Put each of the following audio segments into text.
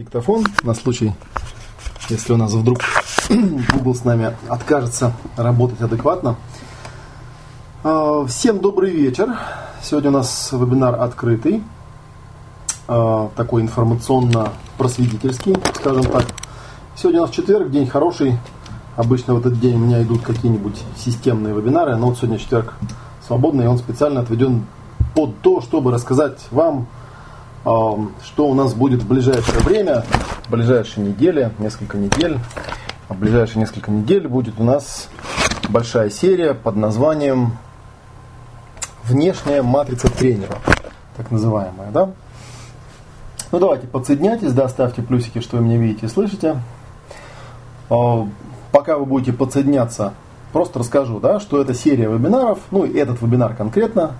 диктофон на случай, если у нас вдруг Google с нами откажется работать адекватно. А, всем добрый вечер. Сегодня у нас вебинар открытый, а, такой информационно-просветительский, скажем так. Сегодня у нас четверг, день хороший. Обычно в этот день у меня идут какие-нибудь системные вебинары, но вот сегодня четверг свободный, и он специально отведен под то, чтобы рассказать вам что у нас будет в ближайшее время, в ближайшие недели, несколько недель. В ближайшие несколько недель будет у нас большая серия под названием «Внешняя матрица тренера», так называемая, да? Ну давайте, подсоединяйтесь, да, ставьте плюсики, что вы меня видите и слышите. Пока вы будете подсоединяться, просто расскажу, да, что это серия вебинаров, ну и этот вебинар конкретно,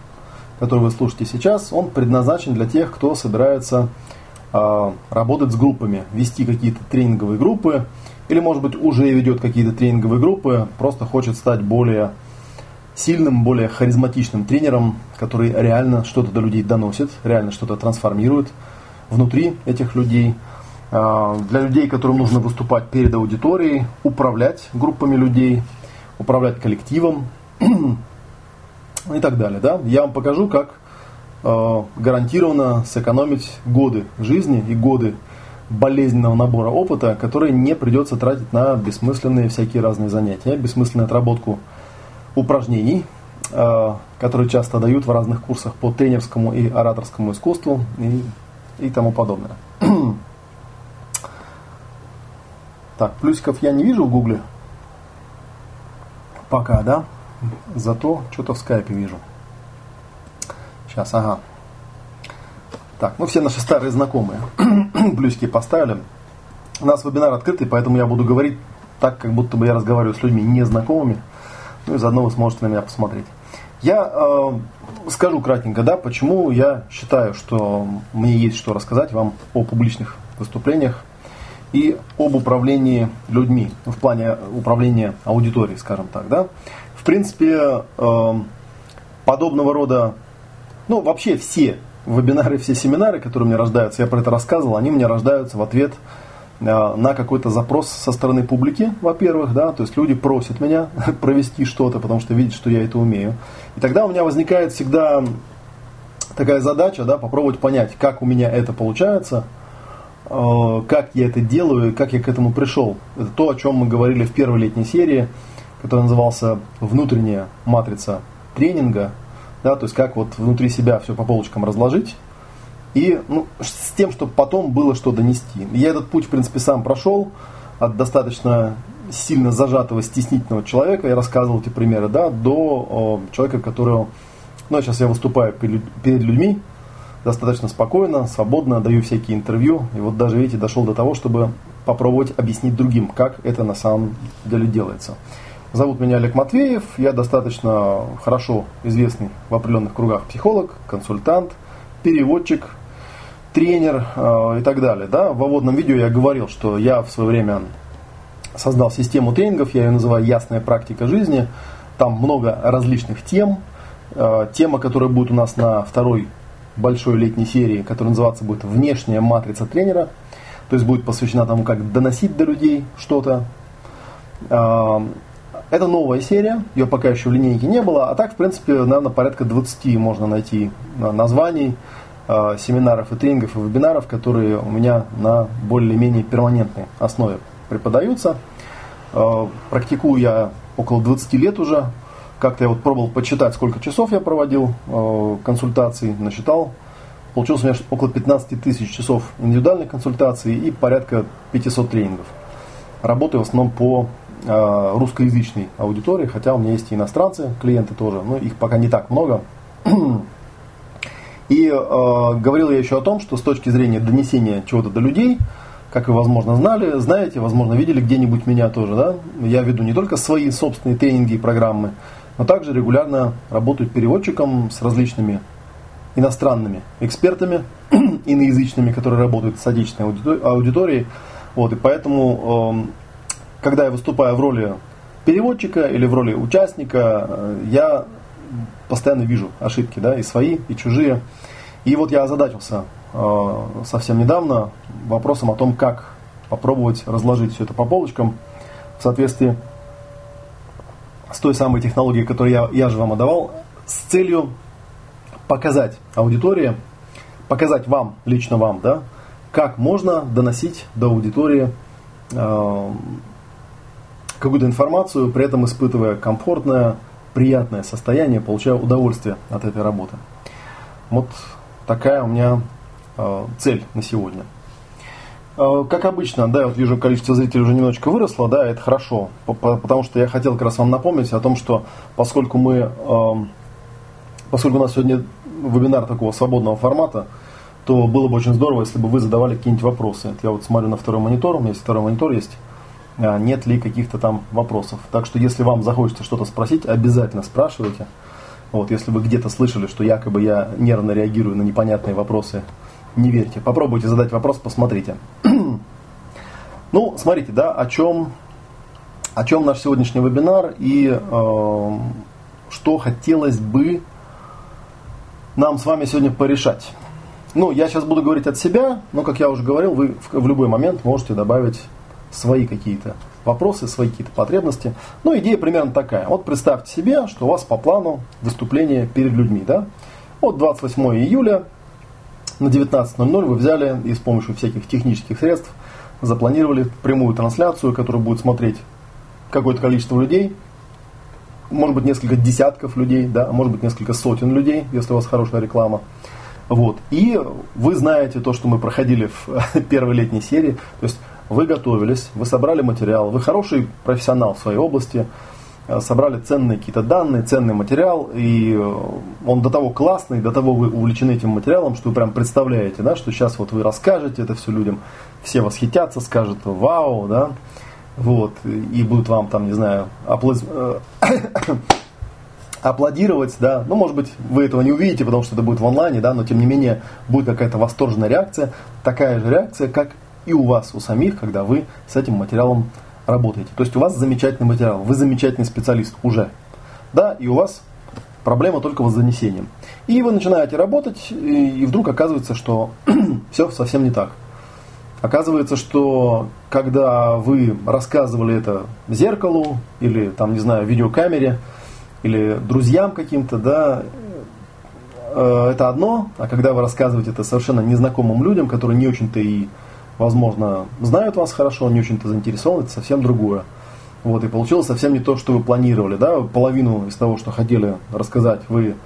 который вы слушаете сейчас, он предназначен для тех, кто собирается э, работать с группами, вести какие-то тренинговые группы, или, может быть, уже ведет какие-то тренинговые группы, просто хочет стать более сильным, более харизматичным тренером, который реально что-то до людей доносит, реально что-то трансформирует внутри этих людей. А, для людей, которым нужно выступать перед аудиторией, управлять группами людей, управлять коллективом, и так далее. Да? Я вам покажу, как э, гарантированно сэкономить годы жизни и годы болезненного набора опыта, которые не придется тратить на бессмысленные всякие разные занятия, бессмысленную отработку упражнений, э, которые часто дают в разных курсах по тренерскому и ораторскому искусству и, и тому подобное. Так, плюсиков я не вижу в гугле. Пока, да? Зато что-то в скайпе вижу. Сейчас, ага. Так, ну все наши старые знакомые плюсики поставили. У нас вебинар открытый, поэтому я буду говорить так, как будто бы я разговариваю с людьми незнакомыми. Ну и заодно вы сможете на меня посмотреть. Я э, скажу кратенько, да, почему я считаю, что мне есть что рассказать вам о публичных выступлениях и об управлении людьми, в плане управления аудиторией, скажем так, да. В принципе, эм, подобного рода, ну, вообще все вебинары, все семинары, которые у меня рождаются, я про это рассказывал, они у меня рождаются в ответ э, на какой-то запрос со стороны публики, во-первых, да, то есть люди просят меня провести что-то, потому что видят, что я это умею. И тогда у меня возникает всегда такая задача, да, попробовать понять, как у меня это получается, э, как я это делаю, как я к этому пришел. Это то, о чем мы говорили в первой летней серии – который назывался «Внутренняя матрица тренинга», да, то есть как вот внутри себя все по полочкам разложить, и ну, с тем, чтобы потом было что донести. Я этот путь, в принципе, сам прошел от достаточно сильно зажатого, стеснительного человека, я рассказывал эти примеры, да, до о, человека, которого, ну, сейчас я выступаю перед людьми, достаточно спокойно, свободно, даю всякие интервью, и вот даже, видите, дошел до того, чтобы попробовать объяснить другим, как это на самом деле делается. Зовут меня Олег Матвеев, я достаточно хорошо известный в определенных кругах психолог, консультант, переводчик, тренер э, и так далее. Да? В вводном видео я говорил, что я в свое время создал систему тренингов, я ее называю «Ясная практика жизни». Там много различных тем. Э, тема, которая будет у нас на второй большой летней серии, которая называться будет «Внешняя матрица тренера», то есть будет посвящена тому, как доносить до людей что-то. Это новая серия, ее пока еще в линейке не было, а так, в принципе, наверное, порядка 20 можно найти э, названий э, семинаров и тренингов и вебинаров, которые у меня на более-менее перманентной основе преподаются. Э, практикую я около 20 лет уже. Как-то я вот пробовал почитать, сколько часов я проводил консультаций, насчитал. Получилось у меня около 15 тысяч часов индивидуальных консультаций и порядка 500 тренингов. Работаю в основном по русскоязычной аудитории, хотя у меня есть и иностранцы, клиенты тоже, но их пока не так много. И э, говорил я еще о том, что с точки зрения донесения чего-то до людей, как вы, возможно, знали, знаете, возможно, видели где-нибудь меня тоже, да, я веду не только свои собственные тренинги и программы, но также регулярно работаю переводчиком с различными иностранными экспертами, иноязычными, которые работают с отечественной аудиторией. Вот, и поэтому эм, когда я выступаю в роли переводчика или в роли участника, э, я постоянно вижу ошибки, да, и свои, и чужие. И вот я озадачился э, совсем недавно вопросом о том, как попробовать разложить все это по полочкам в соответствии с той самой технологией, которую я, я же вам отдавал, с целью показать аудитории, показать вам, лично вам, да, как можно доносить до аудитории э, какую-то информацию, при этом испытывая комфортное, приятное состояние, получая удовольствие от этой работы. Вот такая у меня э, цель на сегодня. Э, как обычно, да, я вот вижу, количество зрителей уже немножечко выросло, да, это хорошо, потому что я хотел как раз вам напомнить о том, что поскольку мы, э, поскольку у нас сегодня вебинар такого свободного формата, то было бы очень здорово, если бы вы задавали какие-нибудь вопросы. Я вот смотрю на второй монитор, у меня есть второй монитор есть, нет ли каких-то там вопросов. Так что если вам захочется что-то спросить, обязательно спрашивайте. Вот, если вы где-то слышали, что якобы я нервно реагирую на непонятные вопросы, не верьте. Попробуйте задать вопрос, посмотрите. ну, смотрите, да, о чем, о чем наш сегодняшний вебинар и э, что хотелось бы нам с вами сегодня порешать. Ну, я сейчас буду говорить от себя, но, как я уже говорил, вы в, в любой момент можете добавить свои какие-то вопросы, свои какие-то потребности. Ну, идея примерно такая. Вот представьте себе, что у вас по плану выступление перед людьми, да? Вот 28 июля на 19.00 вы взяли и с помощью всяких технических средств запланировали прямую трансляцию, которую будет смотреть какое-то количество людей, может быть несколько десятков людей, да, может быть несколько сотен людей, если у вас хорошая реклама. Вот. И вы знаете то, что мы проходили в первой летней серии. То есть вы готовились, вы собрали материал, вы хороший профессионал в своей области, э, собрали ценные какие-то данные, ценный материал, и э, он до того классный, до того вы увлечены этим материалом, что вы прям представляете, да, что сейчас вот вы расскажете это все людям, все восхитятся, скажут вау, да, вот, и будут вам там, не знаю, аплоз... Э, аплодировать, да, ну, может быть, вы этого не увидите, потому что это будет в онлайне, да, но тем не менее будет какая-то восторженная реакция, такая же реакция, как и у вас, у самих, когда вы с этим материалом работаете. То есть у вас замечательный материал, вы замечательный специалист уже. Да, и у вас проблема только с занесением. И вы начинаете работать, и, вдруг оказывается, что все совсем не так. Оказывается, что когда вы рассказывали это зеркалу или там, не знаю, видеокамере или друзьям каким-то, да, э, это одно, а когда вы рассказываете это совершенно незнакомым людям, которые не очень-то и возможно, знают вас хорошо, не очень-то заинтересованы, это совсем другое. Вот, и получилось совсем не то, что вы планировали. Да? Половину из того, что хотели рассказать, вы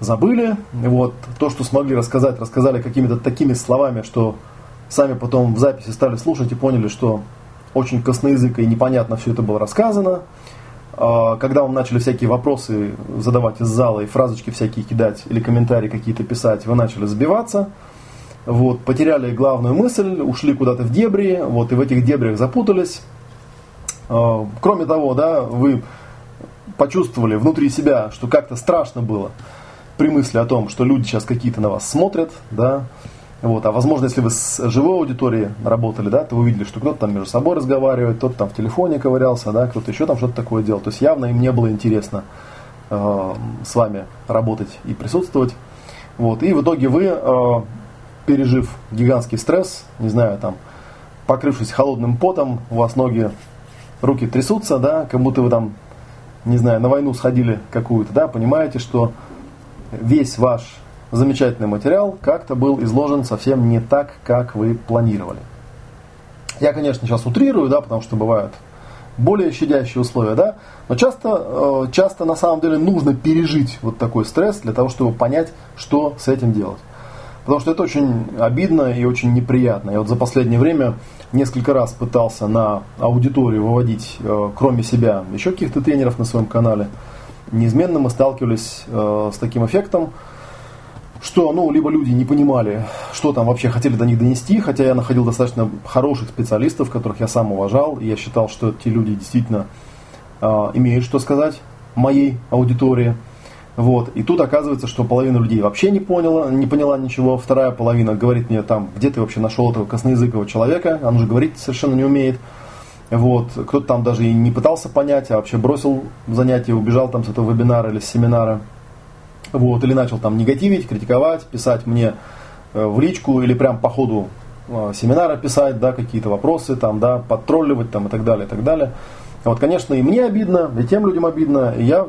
забыли. Вот, то, что смогли рассказать, рассказали какими-то такими словами, что сами потом в записи стали слушать и поняли, что очень косноязыко и непонятно все это было рассказано. А, когда вам начали всякие вопросы задавать из зала и фразочки всякие кидать или комментарии какие-то писать, вы начали забиваться вот, потеряли главную мысль, ушли куда-то в дебри, вот, и в этих дебрях запутались. А, кроме того, да, вы почувствовали внутри себя, что как-то страшно было при мысли о том, что люди сейчас какие-то на вас смотрят, да, вот, а возможно, если вы с живой аудиторией работали, да, то вы увидели, что кто-то там между собой разговаривает, кто-то там в телефоне ковырялся, да, кто-то еще там что-то такое делал. То есть явно им не было интересно э, с вами работать и присутствовать. Вот, и в итоге вы э, пережив гигантский стресс, не знаю, там, покрывшись холодным потом, у вас ноги, руки трясутся, да, как будто вы там, не знаю, на войну сходили какую-то, да, понимаете, что весь ваш замечательный материал как-то был изложен совсем не так, как вы планировали. Я, конечно, сейчас утрирую, да, потому что бывают более щадящие условия, да, но часто, э, часто на самом деле нужно пережить вот такой стресс для того, чтобы понять, что с этим делать. Потому что это очень обидно и очень неприятно. Я вот за последнее время несколько раз пытался на аудиторию выводить, э, кроме себя, еще каких-то тренеров на своем канале. Неизменно мы сталкивались э, с таким эффектом, что ну, либо люди не понимали, что там вообще хотели до них донести, хотя я находил достаточно хороших специалистов, которых я сам уважал, и я считал, что эти люди действительно э, имеют что сказать моей аудитории – вот. И тут оказывается, что половина людей вообще не поняла, не поняла ничего. Вторая половина говорит мне там, где ты вообще нашел этого косноязыкового человека, он же говорить совершенно не умеет. Вот. Кто-то там даже и не пытался понять, а вообще бросил занятие, убежал там с этого вебинара или с семинара. Вот. Или начал там негативить, критиковать, писать мне э, в личку или прям по ходу э, семинара писать, да, какие-то вопросы, там, да, подтролливать там, и так далее, и так далее. Вот, конечно, и мне обидно, и тем людям обидно, и я,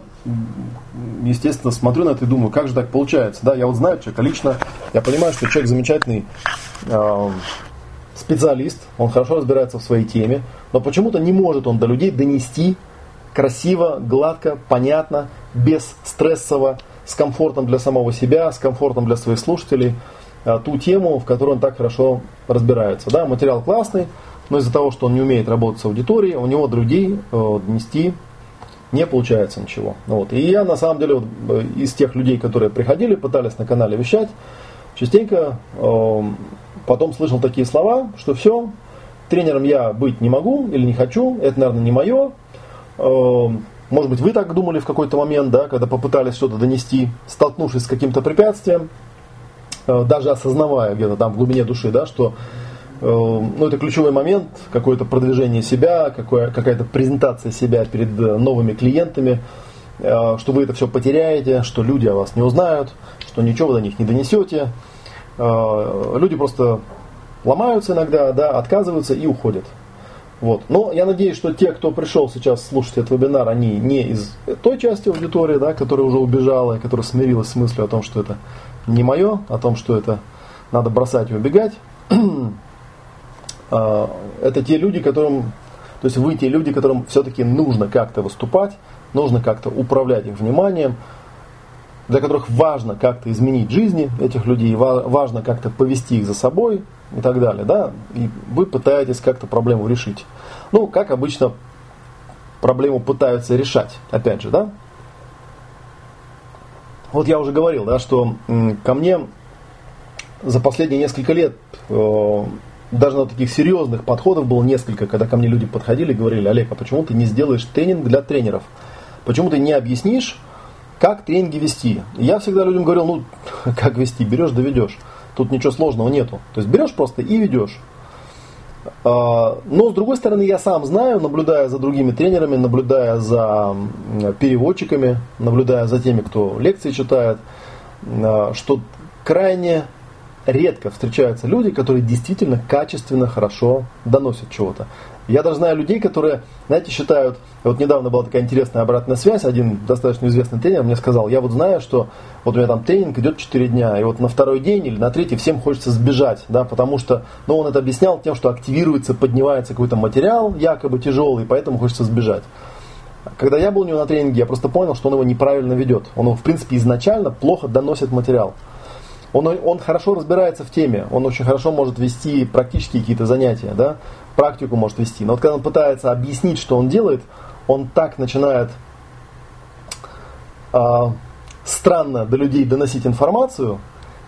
естественно, смотрю на это и думаю, как же так получается, да, я вот знаю человека лично, я понимаю, что человек замечательный э, специалист, он хорошо разбирается в своей теме, но почему-то не может он до людей донести красиво, гладко, понятно, без стрессово, с комфортом для самого себя, с комфортом для своих слушателей, э, ту тему, в которой он так хорошо разбирается. Да, материал классный, но из-за того, что он не умеет работать с аудиторией, у него другие э, донести не получается ничего. Вот. И я на самом деле вот, э, из тех людей, которые приходили, пытались на канале вещать, частенько э, потом слышал такие слова, что все, тренером я быть не могу или не хочу, это, наверное, не мое. Э, может быть, вы так думали в какой-то момент, да, когда попытались что-то донести, столкнувшись с каким-то препятствием, э, даже осознавая где-то там в глубине души, да, что ну, это ключевой момент, какое-то продвижение себя, какое, какая-то презентация себя перед э, новыми клиентами, э, что вы это все потеряете, что люди о вас не узнают, что ничего вы до них не донесете. Люди просто ломаются иногда, да, отказываются и уходят. Вот. Но я надеюсь, что те, кто пришел сейчас слушать этот вебинар, они не из той части аудитории, да, которая уже убежала, которая смирилась с мыслью о том, что это не мое, о том, что это надо бросать и убегать. А, это те люди, которым, то есть вы те люди, которым все-таки нужно как-то выступать, нужно как-то управлять их вниманием, для которых важно как-то изменить жизни этих людей, важно как-то повести их за собой и так далее, да, и вы пытаетесь как-то проблему решить. Ну, как обычно проблему пытаются решать, опять же, да. Вот я уже говорил, да, что ко мне за последние несколько лет э, даже на таких серьезных подходов было несколько, когда ко мне люди подходили и говорили, Олег, а почему ты не сделаешь тренинг для тренеров? Почему ты не объяснишь, как тренинги вести? я всегда людям говорил, ну, как вести, берешь, доведешь. Тут ничего сложного нету. То есть берешь просто и ведешь. А, но с другой стороны, я сам знаю, наблюдая за другими тренерами, наблюдая за переводчиками, наблюдая за теми, кто лекции читает, а, что крайне редко встречаются люди, которые действительно качественно, хорошо доносят чего-то. Я даже знаю людей, которые, знаете, считают, вот недавно была такая интересная обратная связь, один достаточно известный тренер мне сказал, я вот знаю, что вот у меня там тренинг идет 4 дня, и вот на второй день или на третий всем хочется сбежать, да, потому что, ну, он это объяснял тем, что активируется, поднимается какой-то материал, якобы тяжелый, поэтому хочется сбежать. Когда я был у него на тренинге, я просто понял, что он его неправильно ведет. Он его, в принципе, изначально плохо доносит материал. Он, он хорошо разбирается в теме, он очень хорошо может вести практические какие-то занятия, да, практику может вести. Но вот когда он пытается объяснить, что он делает, он так начинает э, странно до людей доносить информацию,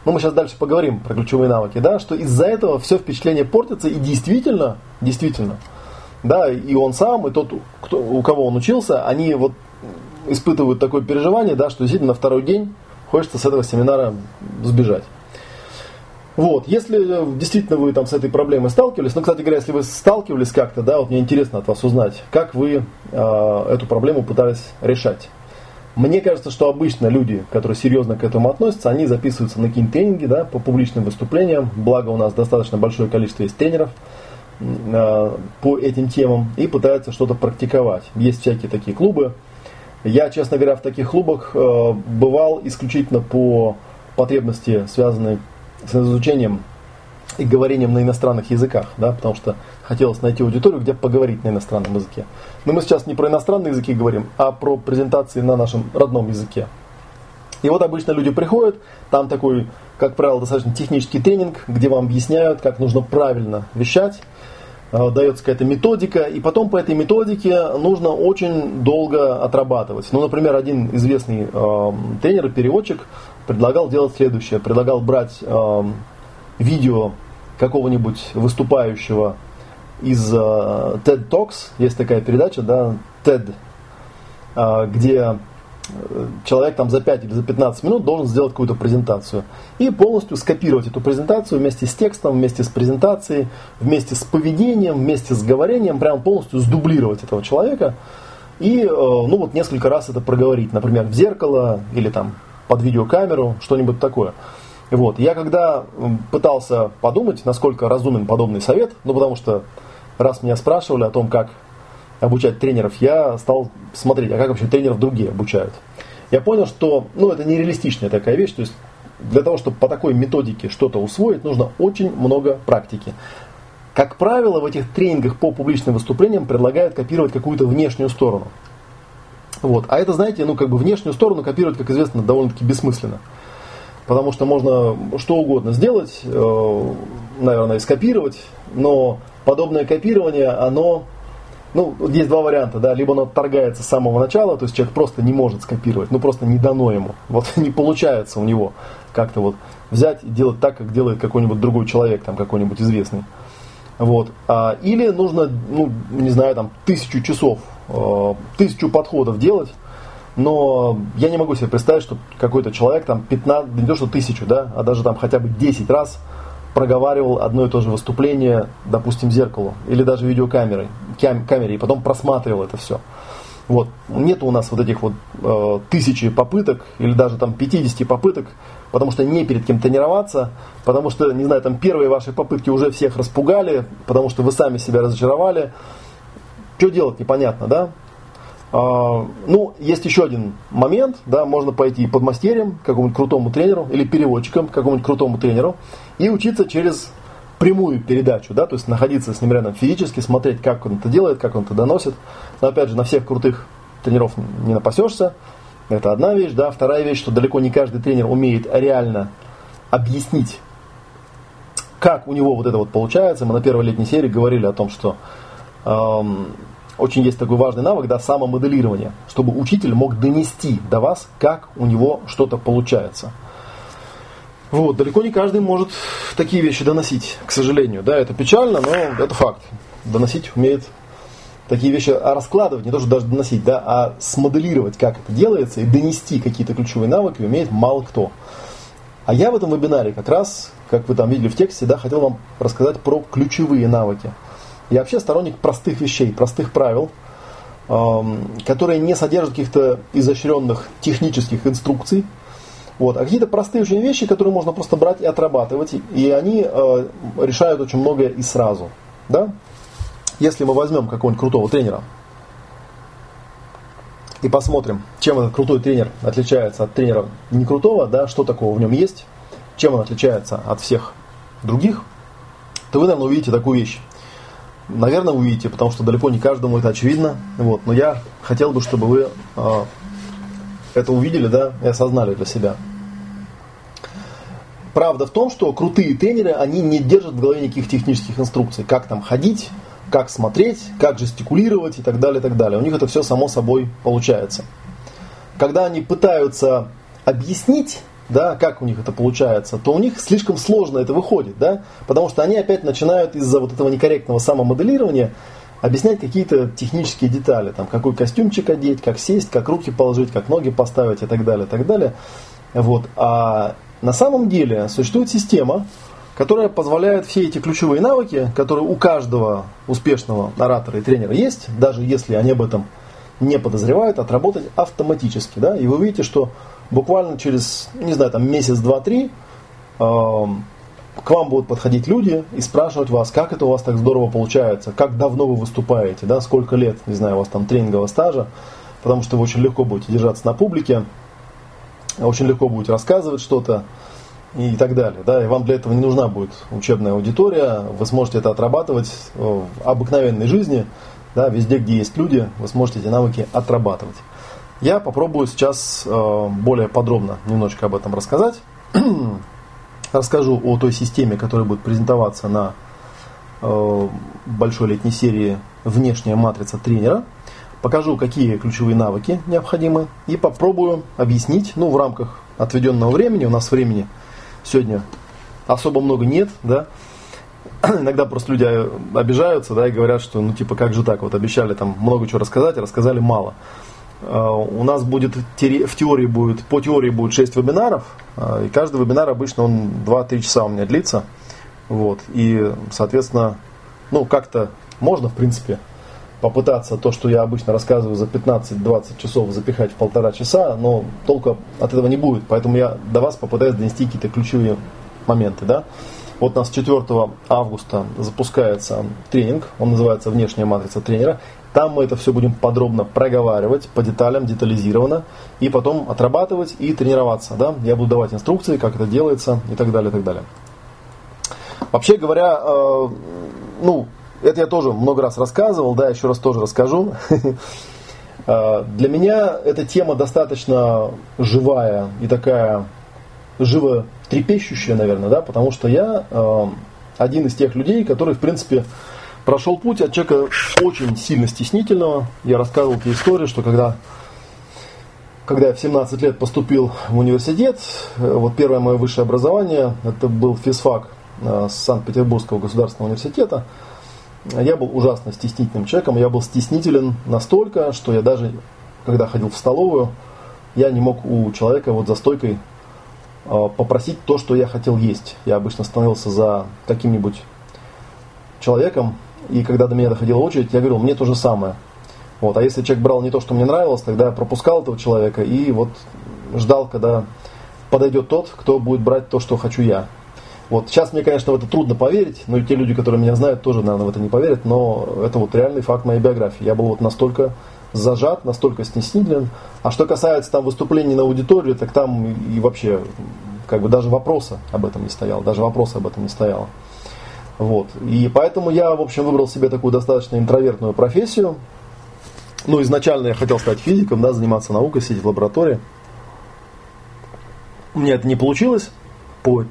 ну мы сейчас дальше поговорим про ключевые навыки, да, что из-за этого все впечатление портится и действительно, действительно, да, и он сам, и тот, кто, у кого он учился, они вот испытывают такое переживание, да, что действительно на второй день хочется с этого семинара сбежать. Вот, если действительно вы там с этой проблемой сталкивались, ну, кстати говоря, если вы сталкивались как-то, да, вот мне интересно от вас узнать, как вы э, эту проблему пытались решать. Мне кажется, что обычно люди, которые серьезно к этому относятся, они записываются на какие-нибудь тренинги, да, по публичным выступлениям, благо у нас достаточно большое количество есть тренеров э, по этим темам, и пытаются что-то практиковать. Есть всякие такие клубы, я, честно говоря, в таких клубах э, бывал исключительно по потребности, связанной с изучением и говорением на иностранных языках, да, потому что хотелось найти аудиторию, где поговорить на иностранном языке. Но мы сейчас не про иностранные языки говорим, а про презентации на нашем родном языке. И вот обычно люди приходят, там такой, как правило, достаточно технический тренинг, где вам объясняют, как нужно правильно вещать, дается какая-то методика, и потом по этой методике нужно очень долго отрабатывать. Ну, например, один известный э, тренер переводчик предлагал делать следующее. Предлагал брать э, видео какого-нибудь выступающего из э, TED Talks, есть такая передача, да, TED, э, где человек там за 5 или за 15 минут должен сделать какую-то презентацию. И полностью скопировать эту презентацию вместе с текстом, вместе с презентацией, вместе с поведением, вместе с говорением, прям полностью сдублировать этого человека. И, э, ну вот несколько раз это проговорить, например, в зеркало или там под видеокамеру, что-нибудь такое. Вот. Я когда пытался подумать, насколько разумен подобный совет, ну потому что раз меня спрашивали о том, как обучать тренеров, я стал смотреть, а как вообще тренеров другие обучают. Я понял, что ну, это нереалистичная такая вещь, то есть для того, чтобы по такой методике что-то усвоить, нужно очень много практики. Как правило, в этих тренингах по публичным выступлениям предлагают копировать какую-то внешнюю сторону. Вот. А это, знаете, ну как бы внешнюю сторону копировать, как известно, довольно-таки бессмысленно. Потому что можно что угодно сделать, э, наверное, скопировать, но подобное копирование, оно, ну, есть два варианта, да, либо оно отторгается с самого начала, то есть человек просто не может скопировать, ну, просто не дано ему, вот не получается у него как-то вот взять и делать так, как делает какой-нибудь другой человек, там, какой-нибудь известный. Вот. А, или нужно, ну, не знаю, там, тысячу часов, э, тысячу подходов делать, но я не могу себе представить, что какой-то человек там 15, не то что тысячу, да, а даже там хотя бы 10 раз проговаривал одно и то же выступление, допустим, зеркалу или даже видеокамерой, кам, камере, и потом просматривал это все. Вот. Нет у нас вот этих вот э, тысячи попыток или даже там 50 попыток, потому что не перед кем тренироваться, потому что, не знаю, там первые ваши попытки уже всех распугали, потому что вы сами себя разочаровали. Что делать, непонятно, да? А, ну, есть еще один момент, да, можно пойти под мастерем, какому-нибудь крутому тренеру или переводчиком, какому-нибудь крутому тренеру и учиться через прямую передачу, да, то есть находиться с ним рядом физически, смотреть, как он это делает, как он это доносит. Но опять же, на всех крутых тренеров не напасешься. Это одна вещь, да. Вторая вещь, что далеко не каждый тренер умеет реально объяснить, как у него вот это вот получается. Мы на первой летней серии говорили о том, что эм, очень есть такой важный навык, да, самомоделирование, чтобы учитель мог донести до вас, как у него что-то получается. Вот, далеко не каждый может такие вещи доносить, к сожалению. Да, это печально, но это факт. Доносить умеет такие вещи, а раскладывать, не то что даже доносить, да, а смоделировать, как это делается, и донести какие-то ключевые навыки умеет мало кто. А я в этом вебинаре как раз, как вы там видели в тексте, да, хотел вам рассказать про ключевые навыки. Я вообще сторонник простых вещей, простых правил, эм, которые не содержат каких-то изощренных технических инструкций, вот. А какие-то простые очень вещи, которые можно просто брать и отрабатывать, и они э, решают очень многое и сразу. Да? Если мы возьмем какого-нибудь крутого тренера и посмотрим, чем этот крутой тренер отличается от тренера не крутого, да, что такого в нем есть, чем он отличается от всех других, то вы, наверное, увидите такую вещь. Наверное, увидите, потому что далеко не каждому это очевидно. Вот. Но я хотел бы, чтобы вы э, это увидели, да, и осознали для себя. Правда в том, что крутые тренеры, они не держат в голове никаких технических инструкций, как там ходить, как смотреть, как жестикулировать и так далее, и так далее. У них это все само собой получается. Когда они пытаются объяснить, да, как у них это получается, то у них слишком сложно это выходит, да, потому что они опять начинают из-за вот этого некорректного самомоделирования объяснять какие-то технические детали, там, какой костюмчик одеть, как сесть, как руки положить, как ноги поставить и так далее, и так далее. Вот. А на самом деле существует система, которая позволяет все эти ключевые навыки, которые у каждого успешного оратора и тренера есть, даже если они об этом не подозревают, отработать автоматически. Да? И вы увидите, что буквально через, не знаю, там месяц, два, три, э, к вам будут подходить люди и спрашивать вас, как это у вас так здорово получается, как давно вы выступаете, да, сколько лет, не знаю, у вас там тренингового стажа, потому что вы очень легко будете держаться на публике, очень легко будете рассказывать что-то и так далее. Да, и вам для этого не нужна будет учебная аудитория, вы сможете это отрабатывать в обыкновенной жизни, да, везде, где есть люди, вы сможете эти навыки отрабатывать. Я попробую сейчас э, более подробно немножечко об этом рассказать. Расскажу о той системе, которая будет презентоваться на э, большой летней серии «Внешняя матрица тренера». Покажу, какие ключевые навыки необходимы и попробую объяснить, ну, в рамках отведенного времени, у нас времени сегодня особо много нет, да, иногда просто люди обижаются, да, и говорят, что, ну, типа, как же так, вот обещали там много чего рассказать, а рассказали мало. Э, у нас будет в теории будет, по теории будет 6 вебинаров, э, и каждый вебинар обычно он 2-3 часа у меня длится. Вот, и, соответственно, ну, как-то можно, в принципе, попытаться то, что я обычно рассказываю за 15-20 часов запихать в полтора часа, но толку от этого не будет. Поэтому я до вас попытаюсь донести какие-то ключевые моменты. Да? Вот у нас 4 августа запускается тренинг, он называется «Внешняя матрица тренера». Там мы это все будем подробно проговаривать, по деталям, детализированно, и потом отрабатывать и тренироваться. Да? Я буду давать инструкции, как это делается и так далее, и так далее. Вообще говоря, э, ну, это я тоже много раз рассказывал, да, еще раз тоже расскажу. Э, для меня эта тема достаточно живая и такая живо трепещущая, наверное, да, потому что я э, один из тех людей, который, в принципе, прошел путь от человека очень сильно стеснительного. Я рассказывал тебе историю, что когда, когда я в 17 лет поступил в университет, э, вот первое мое высшее образование, это был физфак э, Санкт-Петербургского государственного университета, я был ужасно стеснительным человеком, я был стеснителен настолько, что я даже, когда ходил в столовую, я не мог у человека вот за стойкой а, попросить то, что я хотел есть. Я обычно становился за каким-нибудь человеком, и когда до меня доходила очередь, я говорил, мне то же самое. Вот. А если человек брал не то, что мне нравилось, тогда я пропускал этого человека и вот ждал, когда подойдет тот, кто будет брать то, что хочу я. Вот. Сейчас мне, конечно, в это трудно поверить, но и те люди, которые меня знают, тоже, наверное, в это не поверят, но это вот реальный факт моей биографии. Я был вот настолько зажат, настолько стеснителен. А что касается там выступлений на аудиторию, так там и вообще как бы даже вопроса об этом не стоял, даже вопроса об этом не стояло. Вот. И поэтому я, в общем, выбрал себе такую достаточно интровертную профессию. Ну, изначально я хотел стать физиком, да, заниматься наукой, сидеть в лаборатории. У меня это не получилось по,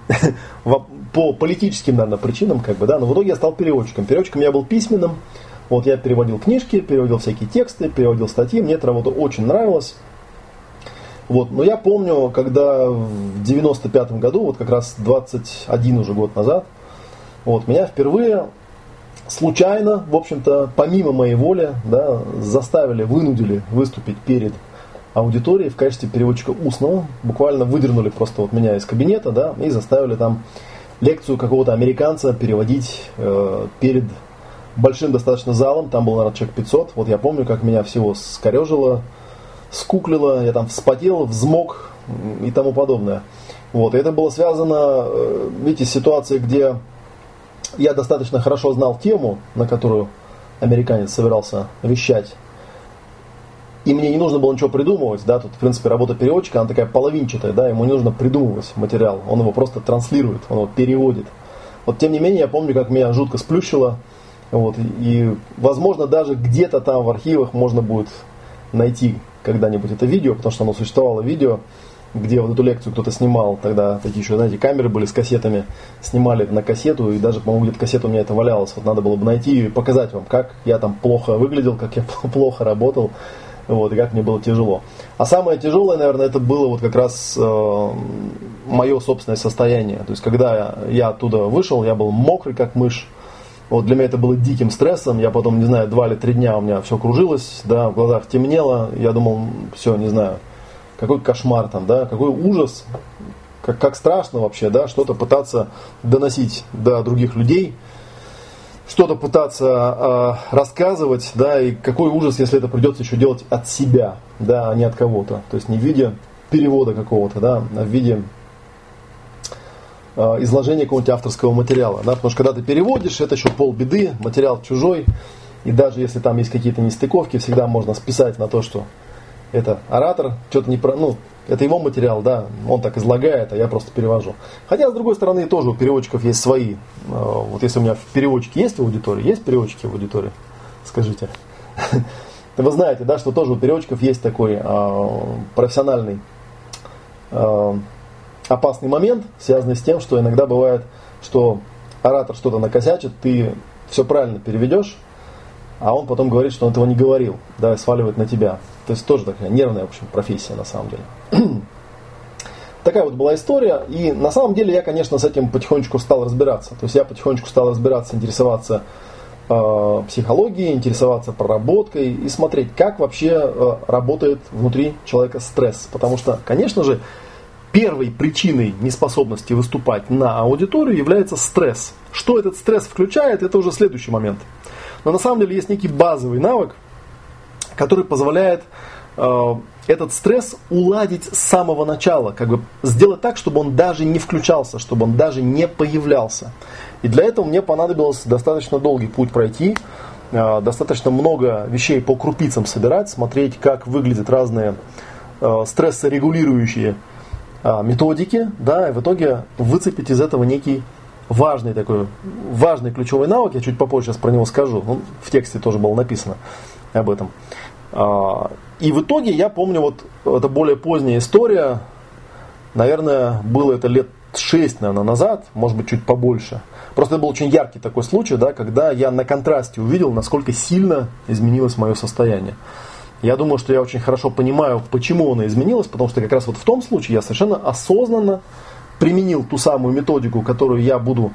по политическим, наверное, причинам, как бы, да, но в итоге я стал переводчиком. Переводчиком я был письменным, вот я переводил книжки, переводил всякие тексты, переводил статьи, мне эта работа очень нравилась. Вот, но я помню, когда в 95 году, вот как раз 21 уже год назад, вот, меня впервые случайно, в общем-то, помимо моей воли, да, заставили, вынудили выступить перед аудиторией в качестве переводчика устного. Буквально выдернули просто вот меня из кабинета, да, и заставили там лекцию какого-то американца переводить э, перед большим достаточно залом, там было, наверное, человек 500. Вот я помню, как меня всего скорежило, скуклило, я там вспотел, взмок и тому подобное. Вот, и это было связано, э, видите, с ситуацией, где я достаточно хорошо знал тему, на которую американец собирался вещать. И мне не нужно было ничего придумывать, да, тут, в принципе, работа переводчика, она такая половинчатая, да, ему не нужно придумывать материал, он его просто транслирует, он его переводит. Вот, тем не менее, я помню, как меня жутко сплющило, вот, и, возможно, даже где-то там в архивах можно будет найти когда-нибудь это видео, потому что оно существовало видео, где вот эту лекцию кто-то снимал, тогда такие еще, знаете, камеры были с кассетами, снимали на кассету, и даже, по-моему, где-то кассета у меня это валялась, вот надо было бы найти и показать вам, как я там плохо выглядел, как я плохо работал, вот, и как мне было тяжело. А самое тяжелое, наверное, это было вот как раз э, мое собственное состояние, то есть, когда я оттуда вышел, я был мокрый, как мышь, вот для меня это было диким стрессом. Я потом, не знаю, два или три дня у меня все кружилось, да, в глазах темнело. Я думал, все, не знаю, какой кошмар там, да, какой ужас, как, как страшно вообще, да, что-то пытаться доносить до других людей, что-то пытаться э, рассказывать, да, и какой ужас, если это придется еще делать от себя, да, а не от кого-то. То есть не в виде перевода какого-то, да, а в виде Э, изложение какого-нибудь авторского материала. Да? Потому что когда ты переводишь, это еще полбеды, материал чужой. И даже если там есть какие-то нестыковки, всегда можно списать на то, что это оратор, что-то не про, ну, это его материал, да, он так излагает, а я просто перевожу. Хотя, с другой стороны, тоже у переводчиков есть свои. Э, вот если у меня переводчики есть в аудитории, есть переводчики в аудитории? Скажите. Вы знаете, да, что тоже у переводчиков есть такой э, профессиональный опасный момент, связанный с тем, что иногда бывает, что оратор что-то накосячит, ты все правильно переведешь, а он потом говорит, что он этого не говорил, да, и сваливает на тебя. То есть тоже такая нервная, в общем, профессия на самом деле. Такая вот была история, и на самом деле я, конечно, с этим потихонечку стал разбираться. То есть я потихонечку стал разбираться, интересоваться э, психологией, интересоваться проработкой и смотреть, как вообще э, работает внутри человека стресс. Потому что, конечно же, Первой причиной неспособности выступать на аудиторию является стресс. Что этот стресс включает, это уже следующий момент. Но на самом деле есть некий базовый навык, который позволяет э, этот стресс уладить с самого начала, как бы сделать так, чтобы он даже не включался, чтобы он даже не появлялся. И для этого мне понадобилось достаточно долгий путь пройти, э, достаточно много вещей по крупицам собирать, смотреть, как выглядят разные э, стрессорегулирующие э, методики, да, и в итоге выцепить из этого некий важный такой, важный ключевой навык, я чуть попозже сейчас про него скажу, ну, в тексте тоже было написано об этом. А, и в итоге я помню, вот это более поздняя история, наверное, было это лет 6, наверное, назад, может быть, чуть побольше. Просто это был очень яркий такой случай, да, когда я на контрасте увидел, насколько сильно изменилось мое состояние. Я думаю, что я очень хорошо понимаю, почему оно изменилось, потому что как раз вот в том случае я совершенно осознанно применил ту самую методику, которую я буду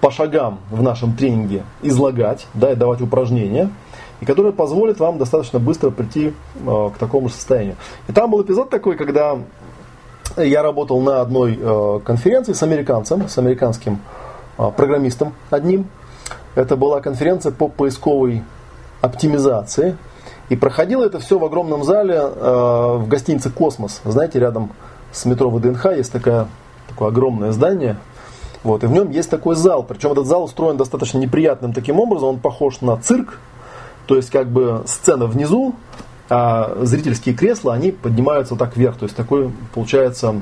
по шагам в нашем тренинге излагать, да, и давать упражнения – и которая позволит вам достаточно быстро прийти э, к такому состоянию. И там был эпизод такой, когда я работал на одной э, конференции с американцем, с американским э, программистом одним. Это была конференция по поисковой оптимизации. И проходило это все в огромном зале в гостинице «Космос». Знаете, рядом с метро ВДНХ есть такая, такое огромное здание. Вот, и в нем есть такой зал. Причем этот зал устроен достаточно неприятным таким образом. Он похож на цирк, то есть как бы сцена внизу, а зрительские кресла, они поднимаются так вверх. То есть такой получается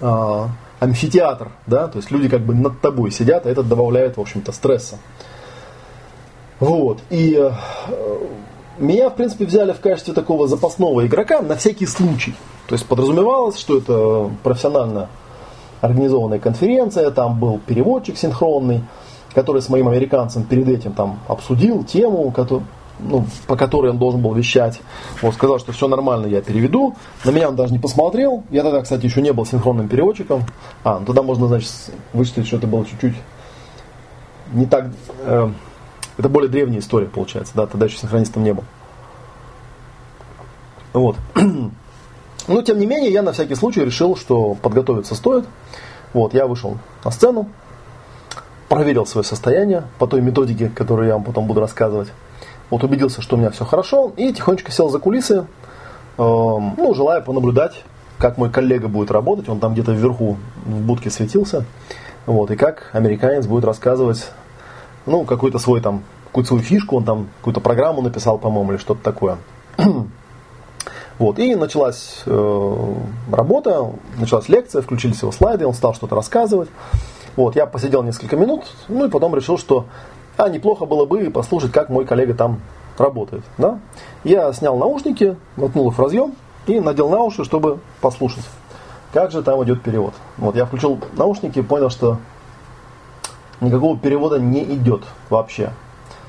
а, амфитеатр, да, то есть люди как бы над тобой сидят, а это добавляет, в общем-то, стресса. Вот. И э, меня, в принципе, взяли в качестве такого запасного игрока на всякий случай. То есть подразумевалось, что это профессионально организованная конференция, там был переводчик синхронный, который с моим американцем перед этим там обсудил тему, который, ну, по которой он должен был вещать. Вот, сказал, что все нормально, я переведу. На меня он даже не посмотрел. Я тогда, кстати, еще не был синхронным переводчиком. А, ну тогда можно, значит, вычислить, что это было чуть-чуть не так... Э, это более древняя история, получается. Да, тогда еще синхронистом не был. Вот. Но, тем не менее, я на всякий случай решил, что подготовиться стоит. Вот, я вышел на сцену, проверил свое состояние по той методике, которую я вам потом буду рассказывать. Вот убедился, что у меня все хорошо, и тихонечко сел за кулисы, э, ну, желая понаблюдать, как мой коллега будет работать, он там где-то вверху в будке светился, вот, и как американец будет рассказывать, ну, какой-то свой там, какую-то свою фишку, он там какую-то программу написал, по-моему, или что-то такое. Вот, и началась э, работа, началась лекция, включились его слайды, он стал что-то рассказывать. Вот, я посидел несколько минут, ну и потом решил, что а, неплохо было бы послушать, как мой коллега там работает. Да? Я снял наушники, воткнул их в разъем и надел на уши, чтобы послушать, как же там идет перевод. Вот, я включил наушники и понял, что никакого перевода не идет вообще.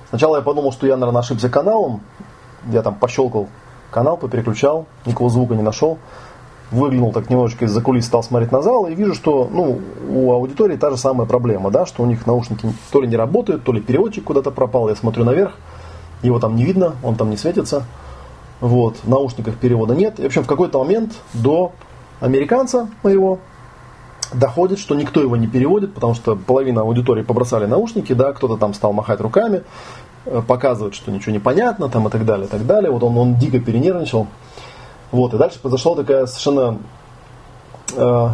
Сначала я подумал, что я, наверное, ошибся каналом. Я там пощелкал канал, попереключал, никакого звука не нашел выглянул так немножечко из-за кулис, стал смотреть на зал и вижу, что ну, у аудитории та же самая проблема, да, что у них наушники то ли не работают, то ли переводчик куда-то пропал. Я смотрю наверх, его там не видно, он там не светится. Вот, в наушниках перевода нет. И, в общем, в какой-то момент до американца моего доходит, что никто его не переводит, потому что половина аудитории побросали наушники, да, кто-то там стал махать руками, э, показывать, что ничего не понятно, там и так далее, и так далее. Вот он, он дико перенервничал. Вот, и дальше произошла такая совершенно э,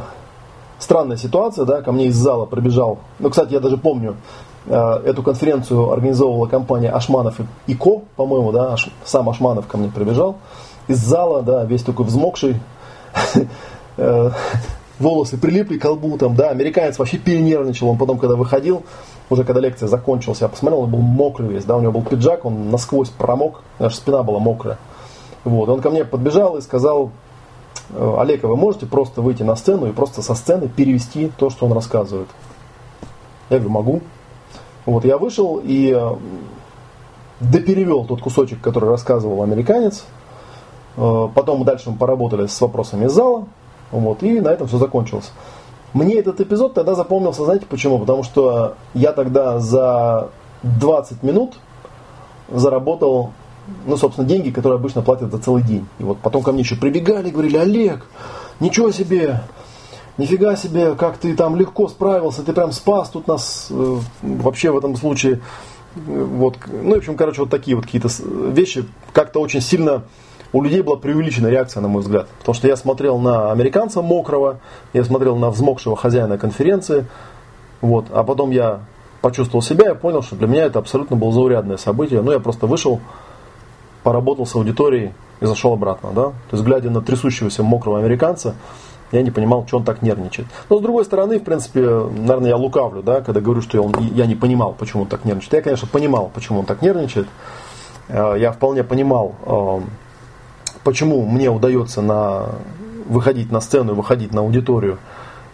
странная ситуация, да, ко мне из зала пробежал, ну, кстати, я даже помню, э, эту конференцию организовывала компания Ашманов и Ко, по-моему, да, Аш, сам Ашманов ко мне прибежал, из зала, да, весь такой взмокший, э, волосы прилипли к колбу, там, да, американец вообще перенервничал, он потом, когда выходил, уже когда лекция закончилась, я посмотрел, он был мокрый весь, да, у него был пиджак, он насквозь промок, даже спина была мокрая. Вот, он ко мне подбежал и сказал, «Э, Олег, а вы можете просто выйти на сцену и просто со сцены перевести то, что он рассказывает? Я говорю, могу. Вот, я вышел и э, доперевел тот кусочек, который рассказывал американец. Э, потом дальше мы поработали с вопросами зала. Вот, и на этом все закончилось. Мне этот эпизод тогда запомнился, знаете почему? Потому что я тогда за 20 минут заработал ну, собственно, деньги, которые обычно платят за целый день. И вот потом ко мне еще прибегали говорили, Олег, ничего себе, нифига себе, как ты там легко справился, ты прям спас тут нас, э, вообще в этом случае Вот, ну, в общем, короче, вот такие вот какие-то вещи как-то очень сильно у людей была преувеличена реакция, на мой взгляд. Потому что я смотрел на американца мокрого, я смотрел на взмокшего хозяина конференции, вот, а потом я почувствовал себя и понял, что для меня это абсолютно было заурядное событие. Ну, я просто вышел, поработал с аудиторией и зашел обратно. Да? То есть, глядя на трясущегося мокрого американца, я не понимал, что он так нервничает. Но с другой стороны, в принципе, наверное, я лукавлю, да, когда говорю, что он, я не понимал, почему он так нервничает. Я, конечно, понимал, почему он так нервничает. Э, я вполне понимал, э, почему мне удается на, выходить на сцену выходить на аудиторию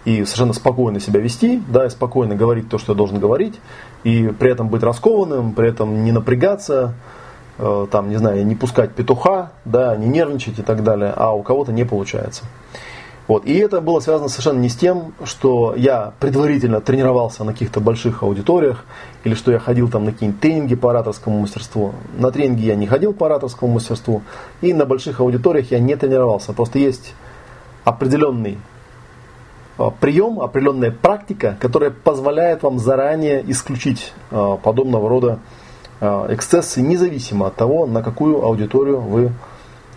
и совершенно спокойно себя вести, да, и спокойно говорить то, что я должен говорить, и при этом быть раскованным, при этом не напрягаться, там, не знаю, не пускать петуха, да, не нервничать и так далее, а у кого-то не получается. Вот. И это было связано совершенно не с тем, что я предварительно тренировался на каких-то больших аудиториях, или что я ходил там на какие-нибудь тренинги по ораторскому мастерству. На тренинги я не ходил по ораторскому мастерству, и на больших аудиториях я не тренировался. Просто есть определенный а, прием, определенная практика, которая позволяет вам заранее исключить а, подобного рода эксцессы, независимо от того, на какую аудиторию вы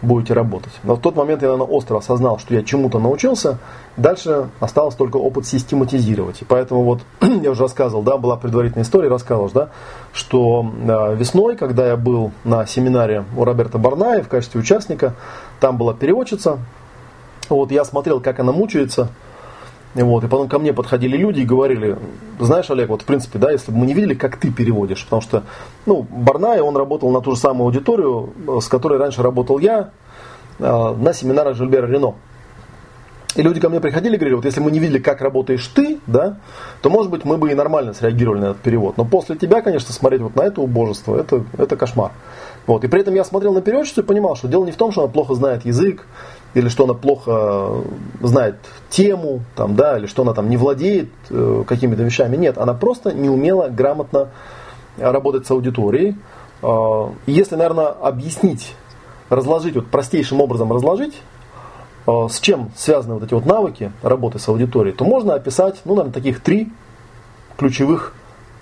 будете работать. Но в тот момент я, наверное, остро осознал, что я чему-то научился. Дальше осталось только опыт систематизировать. И поэтому вот я уже рассказывал, да, была предварительная история, рассказывал, да, что э, весной, когда я был на семинаре у Роберта Барная в качестве участника, там была переводчица. Вот я смотрел, как она мучается. Вот, и потом ко мне подходили люди и говорили, знаешь, Олег, вот в принципе, да, если бы мы не видели, как ты переводишь, потому что, ну, Барнай, он работал на ту же самую аудиторию, с которой раньше работал я, э, на семинарах Жильбера Рено. И люди ко мне приходили и говорили, вот если мы не видели, как работаешь ты, да, то, может быть, мы бы и нормально среагировали на этот перевод. Но после тебя, конечно, смотреть вот на это убожество, это, это кошмар. Вот. И при этом я смотрел на переводчицу и понимал, что дело не в том, что она плохо знает язык, или что она плохо знает тему, там, да, или что она там не владеет э, какими-то вещами. Нет, она просто не умела грамотно работать с аудиторией. Э, если, наверное, объяснить, разложить, вот простейшим образом разложить, э, с чем связаны вот эти вот навыки работы с аудиторией, то можно описать, ну, наверное, таких три ключевых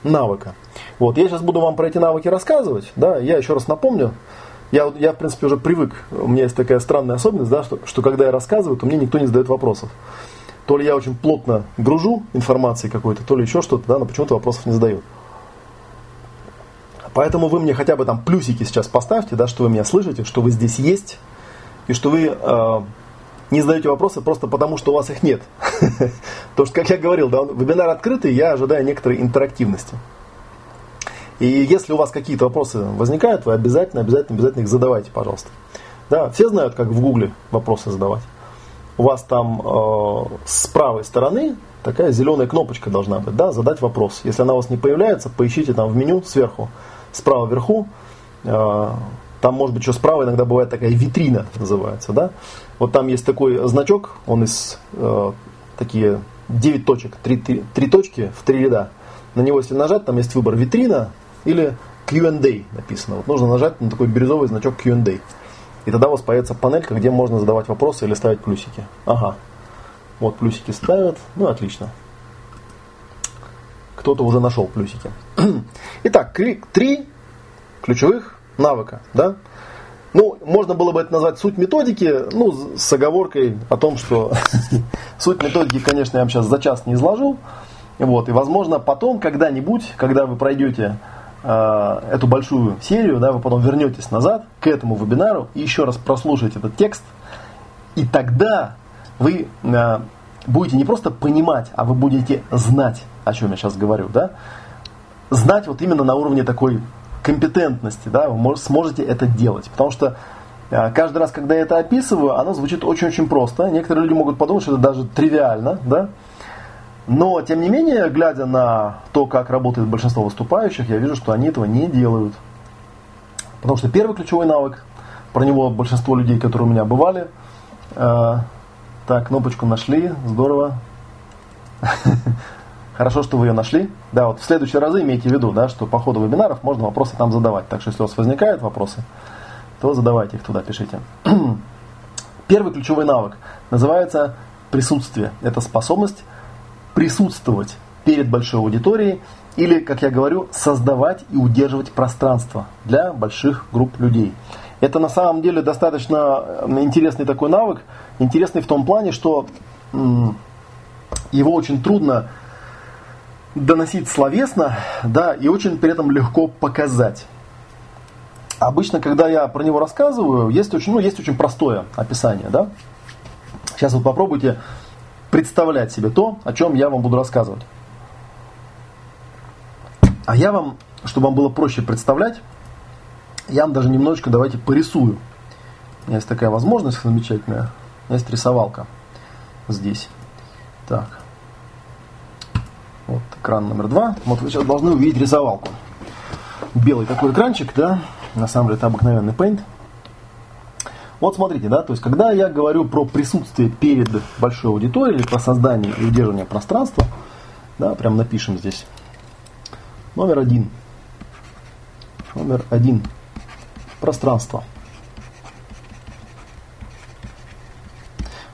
навыка. Вот, я сейчас буду вам про эти навыки рассказывать, да, я еще раз напомню, я, я, в принципе, уже привык. У меня есть такая странная особенность, да, что, что когда я рассказываю, то мне никто не задает вопросов. То ли я очень плотно гружу информацией какой-то, то ли еще что-то, да, но почему-то вопросов не задают. Поэтому вы мне хотя бы там плюсики сейчас поставьте, да, что вы меня слышите, что вы здесь есть, и что вы э, не задаете вопросы просто потому, что у вас их нет. Потому что, как я говорил, да, вебинар открытый, я ожидаю некоторой интерактивности. И если у вас какие-то вопросы возникают, вы обязательно, обязательно, обязательно их задавайте, пожалуйста. Да, все знают, как в Гугле вопросы задавать. У вас там э, с правой стороны такая зеленая кнопочка должна быть, да, задать вопрос. Если она у вас не появляется, поищите там в меню сверху, справа вверху. Э, там, может быть, еще справа иногда бывает такая витрина, называется, да. Вот там есть такой значок, он из э, такие 9 точек, 3, 3, 3 точки в 3 ряда. На него, если нажать, там есть выбор витрина, или Q&A написано. Вот нужно нажать на такой бирюзовый значок Q&A. И тогда у вас появится панелька, где можно задавать вопросы или ставить плюсики. Ага. Вот плюсики ставят. Ну, отлично. Кто-то уже нашел плюсики. Итак, три ключевых навыка. Да? Ну, можно было бы это назвать суть методики, ну, с оговоркой о том, что суть методики, конечно, я вам сейчас за час не изложу. Вот, и, возможно, потом, когда-нибудь, когда вы пройдете эту большую серию, да, вы потом вернетесь назад к этому вебинару и еще раз прослушаете этот текст, и тогда вы э, будете не просто понимать, а вы будете знать, о чем я сейчас говорю, да, знать вот именно на уровне такой компетентности, да, вы сможете это делать, потому что э, каждый раз, когда я это описываю, оно звучит очень-очень просто. Некоторые люди могут подумать, что это даже тривиально, да, но, тем не менее, глядя на то, как работает большинство выступающих, я вижу, что они этого не делают. Потому что первый ключевой навык, про него большинство людей, которые у меня бывали, э, так, кнопочку нашли, здорово. Хорошо, что вы ее нашли. Да, вот в следующие разы имейте в виду, да, что по ходу вебинаров можно вопросы там задавать. Так что, если у вас возникают вопросы, то задавайте их туда, пишите. Первый ключевой навык называется присутствие. Это способность присутствовать перед большой аудиторией или, как я говорю, создавать и удерживать пространство для больших групп людей. Это на самом деле достаточно интересный такой навык, интересный в том плане, что его очень трудно доносить словесно, да, и очень при этом легко показать. Обычно, когда я про него рассказываю, есть очень, ну, есть очень простое описание, да. Сейчас вы попробуйте представлять себе то, о чем я вам буду рассказывать. А я вам, чтобы вам было проще представлять, я вам даже немножечко давайте порисую. У меня есть такая возможность замечательная. У меня есть рисовалка здесь. Так. Вот экран номер два. Вот вы сейчас должны увидеть рисовалку. Белый такой экранчик, да, на самом деле это обыкновенный Paint. Вот смотрите, да, то есть когда я говорю про присутствие перед большой аудиторией или про создание и удерживание пространства, да, прям напишем здесь. Номер один. Номер один. Пространство.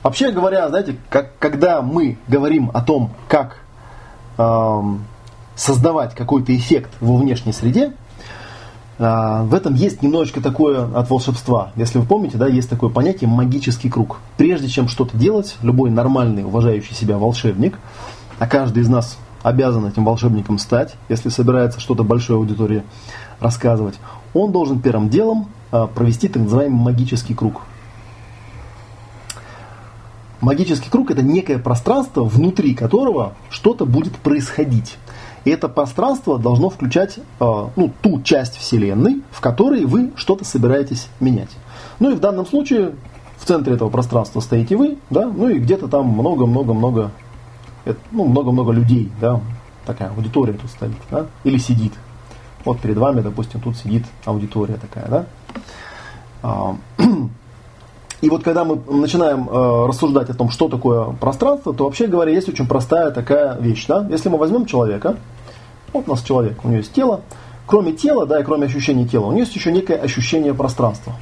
Вообще говоря, знаете, как, когда мы говорим о том, как эм, создавать какой-то эффект во внешней среде, в этом есть немножечко такое от волшебства. Если вы помните, да, есть такое понятие магический круг. Прежде чем что-то делать, любой нормальный, уважающий себя волшебник, а каждый из нас обязан этим волшебником стать, если собирается что-то большой аудитории рассказывать, он должен первым делом э, провести так называемый магический круг. Магический круг это некое пространство, внутри которого что-то будет происходить. И это пространство должно включать э, ну, ту часть Вселенной, в которой вы что-то собираетесь менять. Ну и в данном случае в центре этого пространства стоите вы, да, ну и где-то там много-много-много, ну, много-много людей, да, такая аудитория тут стоит, да, или сидит. Вот перед вами, допустим, тут сидит аудитория такая, да. И вот когда мы начинаем э, рассуждать о том, что такое пространство, то вообще говоря, есть очень простая такая вещь. Да? Если мы возьмем человека, вот у нас человек, у него есть тело, кроме тела, да, и кроме ощущения тела, у него есть еще некое ощущение пространства.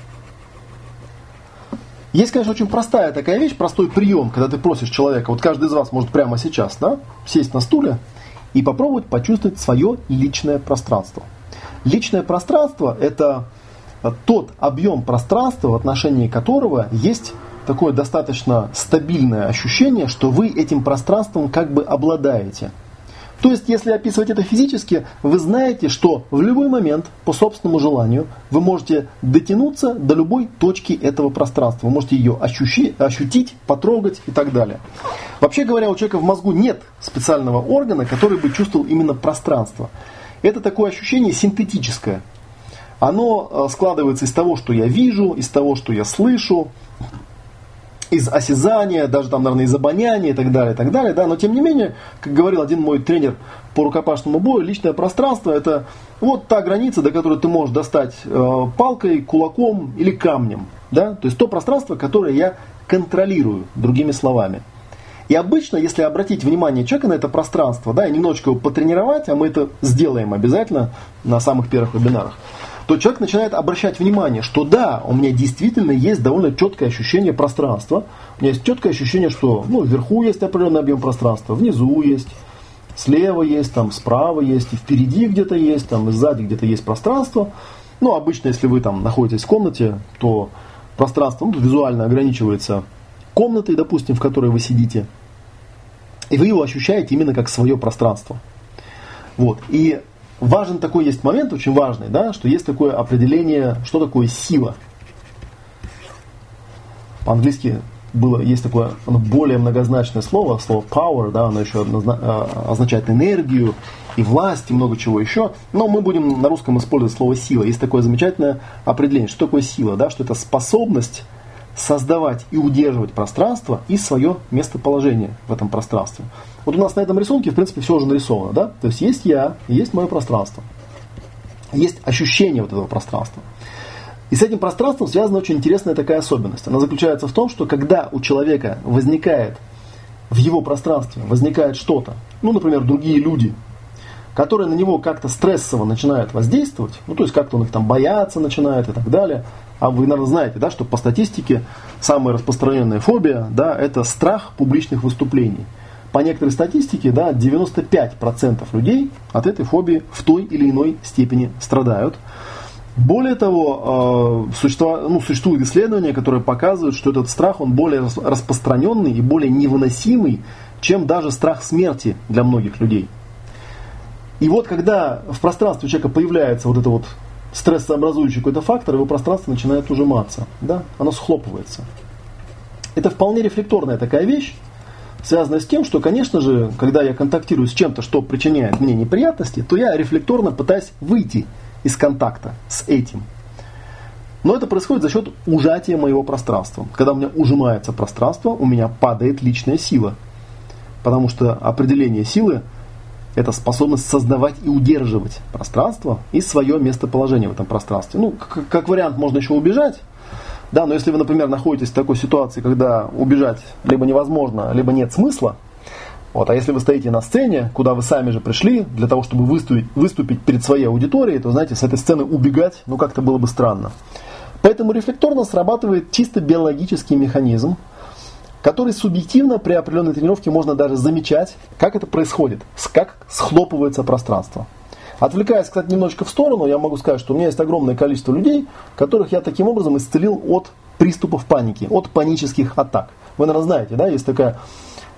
Есть, конечно, очень простая такая вещь, простой прием, когда ты просишь человека, вот каждый из вас может прямо сейчас, да, сесть на стуле и попробовать почувствовать свое личное пространство. Личное пространство – это тот объем пространства, в отношении которого есть такое достаточно стабильное ощущение, что вы этим пространством как бы обладаете. То есть, если описывать это физически, вы знаете, что в любой момент, по собственному желанию, вы можете дотянуться до любой точки этого пространства. Вы можете ее ощущи, ощутить, потрогать и так далее. Вообще говоря, у человека в мозгу нет специального органа, который бы чувствовал именно пространство. Это такое ощущение синтетическое оно э, складывается из того, что я вижу, из того, что я слышу, из осязания, даже там, наверное, из обоняния и так далее, и так далее, да, но тем не менее, как говорил один мой тренер по рукопашному бою, личное пространство это вот та граница, до которой ты можешь достать э, палкой, кулаком или камнем, да, то есть то пространство, которое я контролирую, другими словами. И обычно, если обратить внимание человека на это пространство, да, и немножечко его потренировать, а мы это сделаем обязательно на самых первых вебинарах, то человек начинает обращать внимание, что да, у меня действительно есть довольно четкое ощущение пространства. У меня есть четкое ощущение, что ну, вверху есть определенный объем пространства, внизу есть, слева есть, там, справа есть, и впереди где-то есть, там, и сзади где-то есть пространство. Ну, обычно, если вы там находитесь в комнате, то пространство ну, визуально ограничивается комнатой, допустим, в которой вы сидите. И вы его ощущаете именно как свое пространство. Вот. И важен такой есть момент, очень важный, да, что есть такое определение, что такое сила. По-английски было, есть такое оно более многозначное слово, слово power, да, оно еще а, означает энергию и власть, и много чего еще. Но мы будем на русском использовать слово сила. Есть такое замечательное определение, что такое сила, да, что это способность создавать и удерживать пространство и свое местоположение в этом пространстве. Вот у нас на этом рисунке, в принципе, все уже нарисовано. Да? То есть есть я, есть мое пространство. Есть ощущение вот этого пространства. И с этим пространством связана очень интересная такая особенность. Она заключается в том, что когда у человека возникает в его пространстве, возникает что-то, ну, например, другие люди, которые на него как-то стрессово начинают воздействовать, ну, то есть как-то он их там бояться начинает и так далее, а вы, наверное, знаете, да, что по статистике самая распространенная фобия, да, это страх публичных выступлений. по некоторой статистике, да, 95% людей от этой фобии в той или иной степени страдают. Более того, э, ну, существуют исследования, которые показывают, что этот страх он более распространенный и более невыносимый, чем даже страх смерти для многих людей. И вот когда в пространстве у человека появляется вот это вот стрессообразующий какой-то фактор, его пространство начинает ужиматься, да, оно схлопывается. Это вполне рефлекторная такая вещь, связанная с тем, что, конечно же, когда я контактирую с чем-то, что причиняет мне неприятности, то я рефлекторно пытаюсь выйти из контакта с этим. Но это происходит за счет ужатия моего пространства. Когда у меня ужимается пространство, у меня падает личная сила. Потому что определение силы – это способность создавать и удерживать пространство и свое местоположение в этом пространстве. Ну, как, как вариант, можно еще убежать. Да, но если вы, например, находитесь в такой ситуации, когда убежать либо невозможно, либо нет смысла, вот. А если вы стоите на сцене, куда вы сами же пришли, для того, чтобы выступить, выступить перед своей аудиторией, то, знаете, с этой сцены убегать, ну, как-то было бы странно. Поэтому рефлекторно срабатывает чисто биологический механизм, который субъективно при определенной тренировке можно даже замечать, как это происходит, как схлопывается пространство. Отвлекаясь, кстати, немножечко в сторону, я могу сказать, что у меня есть огромное количество людей, которых я таким образом исцелил от приступов паники, от панических атак. Вы, наверное, знаете, да, есть такая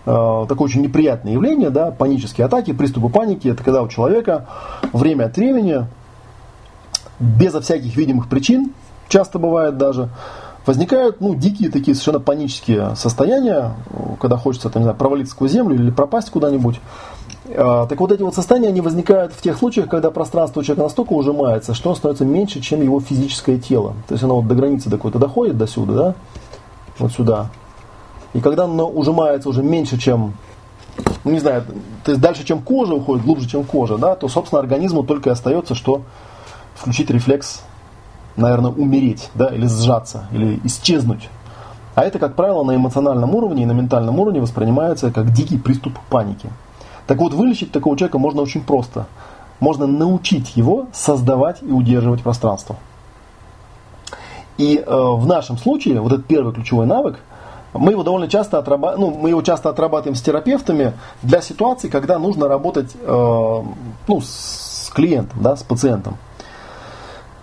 Э, такое очень неприятное явление, да, панические атаки, приступы паники, это когда у человека время от времени, безо всяких видимых причин, часто бывает даже, возникают ну, дикие такие совершенно панические состояния, когда хочется там, не знаю, провалиться сквозь землю или пропасть куда-нибудь. Э, так вот эти вот состояния, они возникают в тех случаях, когда пространство человека настолько ужимается, что он становится меньше, чем его физическое тело. То есть оно вот до границы до какой-то доходит, до сюда, да, вот сюда. И когда оно ужимается уже меньше, чем, ну, не знаю, то есть дальше, чем кожа уходит, глубже, чем кожа, да, то, собственно, организму только и остается, что включить рефлекс, наверное, умереть, да, или сжаться, или исчезнуть. А это, как правило, на эмоциональном уровне и на ментальном уровне воспринимается как дикий приступ паники. Так вот, вылечить такого человека можно очень просто. Можно научить его создавать и удерживать пространство. И э, в нашем случае, вот этот первый ключевой навык, мы его довольно часто отрабатываем, ну, мы его часто отрабатываем с терапевтами для ситуаций, когда нужно работать э, ну, с клиентом, да, с пациентом.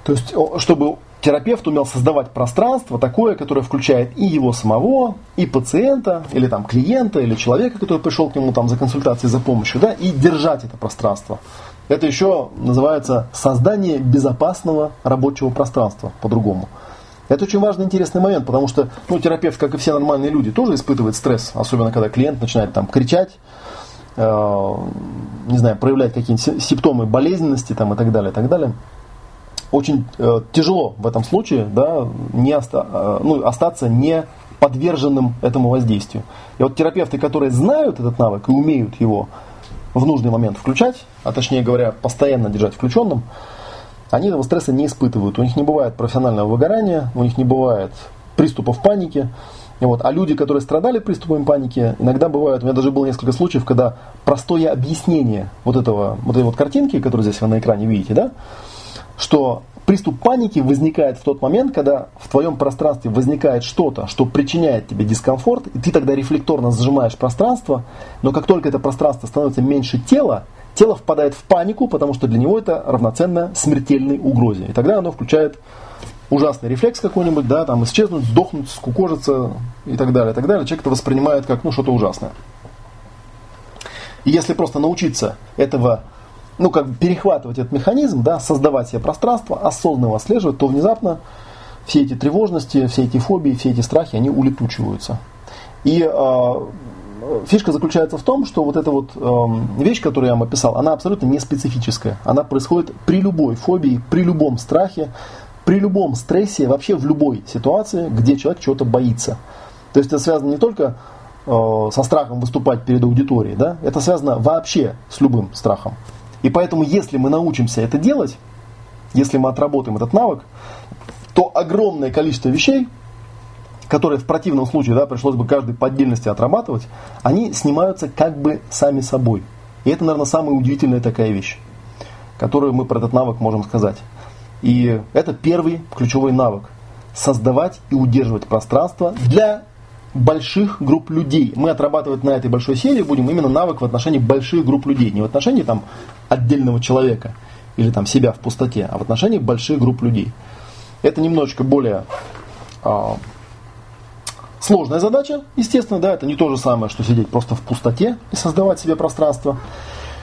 То есть, чтобы терапевт умел создавать пространство такое, которое включает и его самого, и пациента, или там клиента, или человека, который пришел к нему там за консультацией, за помощью, да, и держать это пространство. Это еще называется создание безопасного рабочего пространства, по-другому. Это очень важный, интересный момент, потому что ну, терапевт, как и все нормальные люди, тоже испытывает стресс, особенно когда клиент начинает там кричать, э, не знаю, проявлять какие-нибудь симптомы болезненности там, и так далее, и так далее. Очень э, тяжело в этом случае да, не оста- э, ну, остаться не подверженным этому воздействию. И вот терапевты, которые знают этот навык и умеют его в нужный момент включать, а точнее говоря, постоянно держать включенным, они этого стресса не испытывают. У них не бывает профессионального выгорания, у них не бывает приступов паники. Вот. А люди, которые страдали приступами паники, иногда бывают, у меня даже было несколько случаев, когда простое объяснение вот, этого, вот этой вот картинки, которую здесь вы на экране видите, да, что приступ паники возникает в тот момент, когда в твоем пространстве возникает что-то, что причиняет тебе дискомфорт, и ты тогда рефлекторно сжимаешь пространство, но как только это пространство становится меньше тела, тело впадает в панику, потому что для него это равноценно смертельной угрозе. И тогда оно включает ужасный рефлекс какой-нибудь, да, там исчезнуть, сдохнуть, скукожиться и так далее, и так далее. Человек это воспринимает как ну, что-то ужасное. И если просто научиться этого, ну, как бы перехватывать этот механизм, да, создавать себе пространство, осознанно его отслеживать, то внезапно все эти тревожности, все эти фобии, все эти страхи, они улетучиваются. И э, фишка заключается в том, что вот эта вот э, вещь, которую я вам описал, она абсолютно не специфическая. Она происходит при любой фобии, при любом страхе, при любом стрессе, вообще в любой ситуации, где человек чего-то боится. То есть это связано не только э, со страхом выступать перед аудиторией, да, это связано вообще с любым страхом. И поэтому, если мы научимся это делать, если мы отработаем этот навык, то огромное количество вещей, которые в противном случае да, пришлось бы каждый по отдельности отрабатывать, они снимаются как бы сами собой. И это, наверное, самая удивительная такая вещь, которую мы про этот навык можем сказать. И это первый ключевой навык. Создавать и удерживать пространство для больших групп людей. Мы отрабатывать на этой большой серии будем именно навык в отношении больших групп людей. Не в отношении там отдельного человека или там себя в пустоте, а в отношении больших групп людей. Это немножечко более а, сложная задача, естественно, да, это не то же самое, что сидеть просто в пустоте и создавать себе пространство.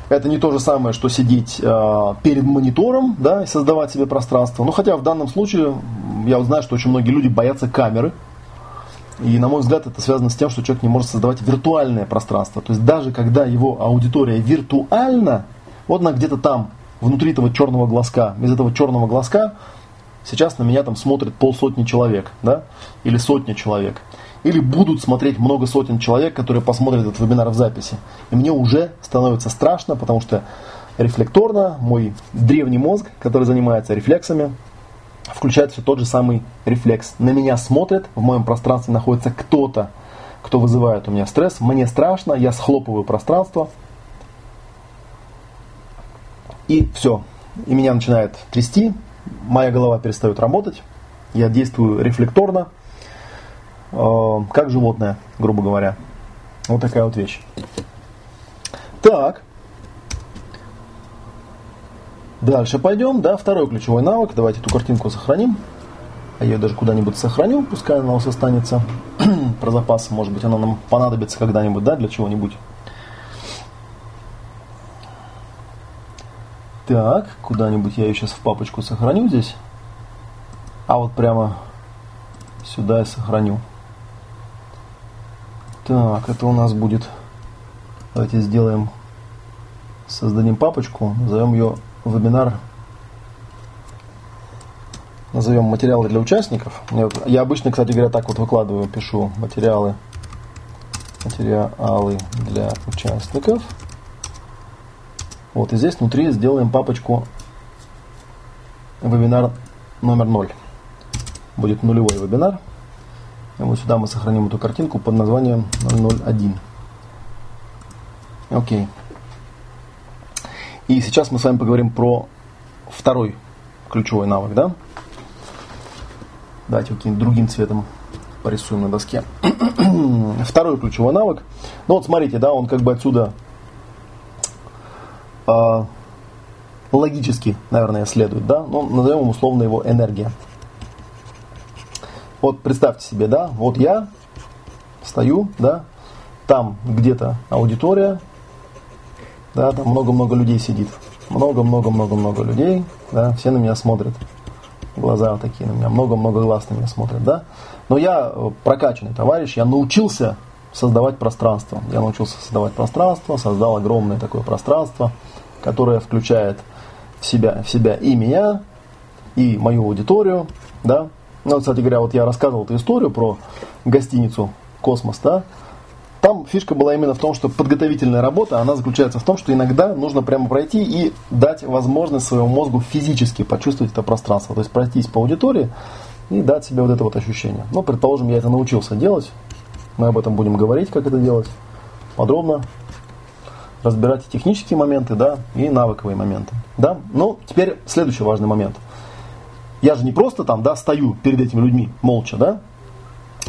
Это не то же самое, что сидеть э, перед монитором да, и создавать себе пространство. Ну, хотя в данном случае я вот знаю, что очень многие люди боятся камеры. И, на мой взгляд, это связано с тем, что человек не может создавать виртуальное пространство. То есть даже когда его аудитория виртуальна, вот она где-то там, внутри этого черного глазка, из этого черного глазка сейчас на меня там смотрит полсотни человек, да, или сотня человек или будут смотреть много сотен человек, которые посмотрят этот вебинар в записи. И мне уже становится страшно, потому что рефлекторно мой древний мозг, который занимается рефлексами, включает все тот же самый рефлекс. На меня смотрят, в моем пространстве находится кто-то, кто вызывает у меня стресс. Мне страшно, я схлопываю пространство. И все. И меня начинает трясти, моя голова перестает работать, я действую рефлекторно, Э, как животное, грубо говоря. Вот такая вот вещь. Так. Дальше пойдем, да, второй ключевой навык. Давайте эту картинку сохраним. Я ее даже куда-нибудь сохраню, пускай она у нас останется про запас. Может быть, она нам понадобится когда-нибудь, да, для чего-нибудь. Так, куда-нибудь я ее сейчас в папочку сохраню здесь. А вот прямо сюда я сохраню. Так, это у нас будет... Давайте сделаем... Создадим папочку, назовем ее вебинар назовем материалы для участников. Я обычно, кстати говоря, так вот выкладываю, пишу материалы, материалы для участников. Вот и здесь внутри сделаем папочку вебинар номер 0. Будет нулевой вебинар. И вот сюда мы сохраним эту картинку под названием 001. Окей. И сейчас мы с вами поговорим про второй ключевой навык, да? Давайте каким-нибудь другим цветом порисуем на доске. Второй ключевой навык. Ну вот смотрите, да, он как бы отсюда э, логически, наверное, следует, да, но назовем условно его энергия. Вот представьте себе, да, вот я стою, да, там где-то аудитория, да, там много-много людей сидит. Много-много-много-много людей, да, все на меня смотрят. Глаза такие на меня, много-много глаз на меня смотрят, да. Но я э, прокачанный товарищ, я научился создавать пространство. Я научился создавать пространство, создал огромное такое пространство, которое включает в себя, в себя и меня, и мою аудиторию, да, ну, кстати говоря, вот я рассказывал эту историю про гостиницу «Космос», да, там фишка была именно в том, что подготовительная работа, она заключается в том, что иногда нужно прямо пройти и дать возможность своему мозгу физически почувствовать это пространство. То есть пройтись по аудитории и дать себе вот это вот ощущение. Ну, предположим, я это научился делать. Мы об этом будем говорить, как это делать подробно. Разбирать технические моменты, да, и навыковые моменты. Да? Ну, теперь следующий важный момент – я же не просто там, да, стою перед этими людьми молча, да,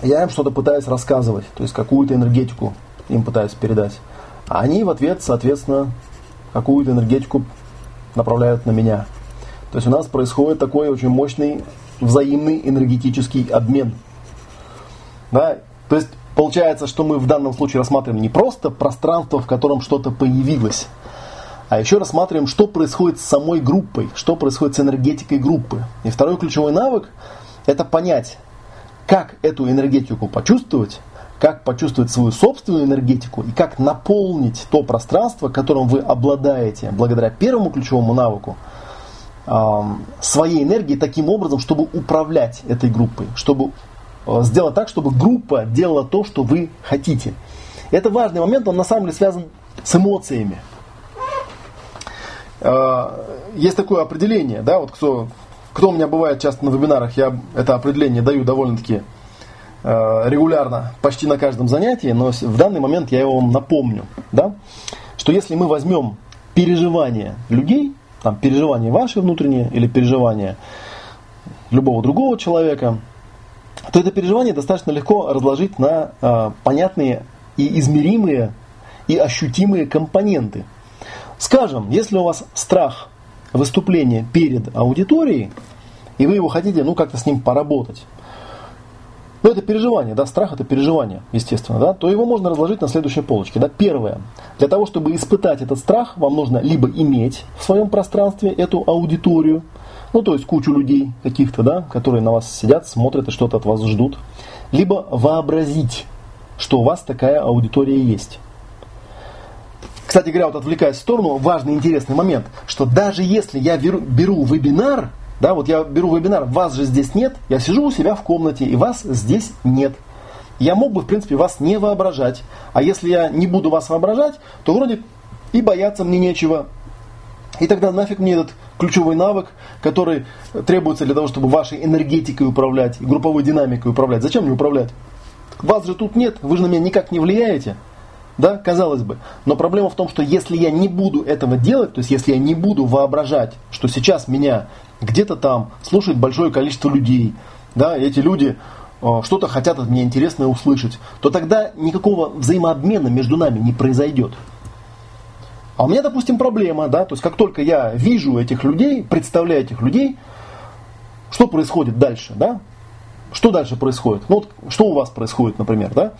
я им что-то пытаюсь рассказывать, то есть какую-то энергетику им пытаюсь передать. А они в ответ, соответственно, какую-то энергетику направляют на меня. То есть у нас происходит такой очень мощный взаимный энергетический обмен. Да? То есть получается, что мы в данном случае рассматриваем не просто пространство, в котором что-то появилось, а еще рассматриваем, что происходит с самой группой, что происходит с энергетикой группы. И второй ключевой навык – это понять, как эту энергетику почувствовать, как почувствовать свою собственную энергетику и как наполнить то пространство, которым вы обладаете, благодаря первому ключевому навыку, своей энергией таким образом, чтобы управлять этой группой, чтобы э, сделать так, чтобы группа делала то, что вы хотите. Это важный момент, он на самом деле связан с эмоциями. А, есть такое определение, да, вот кто, кто у меня бывает часто на вебинарах, я это определение даю довольно-таки а, регулярно, почти на каждом занятии, но в данный момент я его вам напомню, да, что если мы возьмем переживания людей, там, переживания ваши внутренние или переживания любого другого человека, то это переживание достаточно легко разложить на э, понятные и измеримые и ощутимые компоненты. Скажем, если у вас страх выступления перед аудиторией, и вы его хотите, ну, как-то с ним поработать, ну, это переживание, да, страх это переживание, естественно, да, то его можно разложить на следующей полочке. Да. Первое. Для того, чтобы испытать этот страх, вам нужно либо иметь в своем пространстве эту аудиторию, ну, то есть кучу людей каких-то, да, которые на вас сидят, смотрят и что-то от вас ждут, либо вообразить, что у вас такая аудитория есть. Кстати говоря, вот отвлекаясь в сторону, важный интересный момент, что даже если я беру, беру вебинар, да, вот я беру вебинар, вас же здесь нет, я сижу у себя в комнате, и вас здесь нет. Я мог бы, в принципе, вас не воображать. А если я не буду вас воображать, то вроде и бояться мне нечего. И тогда нафиг мне этот ключевой навык, который требуется для того, чтобы вашей энергетикой управлять, групповой динамикой управлять. Зачем мне управлять? Вас же тут нет, вы же на меня никак не влияете. Да, казалось бы. Но проблема в том, что если я не буду этого делать, то есть если я не буду воображать, что сейчас меня где-то там слушает большое количество людей, да, и эти люди э, что-то хотят от меня интересное услышать, то тогда никакого взаимообмена между нами не произойдет. А у меня, допустим, проблема, да, то есть как только я вижу этих людей, представляю этих людей, что происходит дальше, да? Что дальше происходит? Ну вот, что у вас происходит, например, да?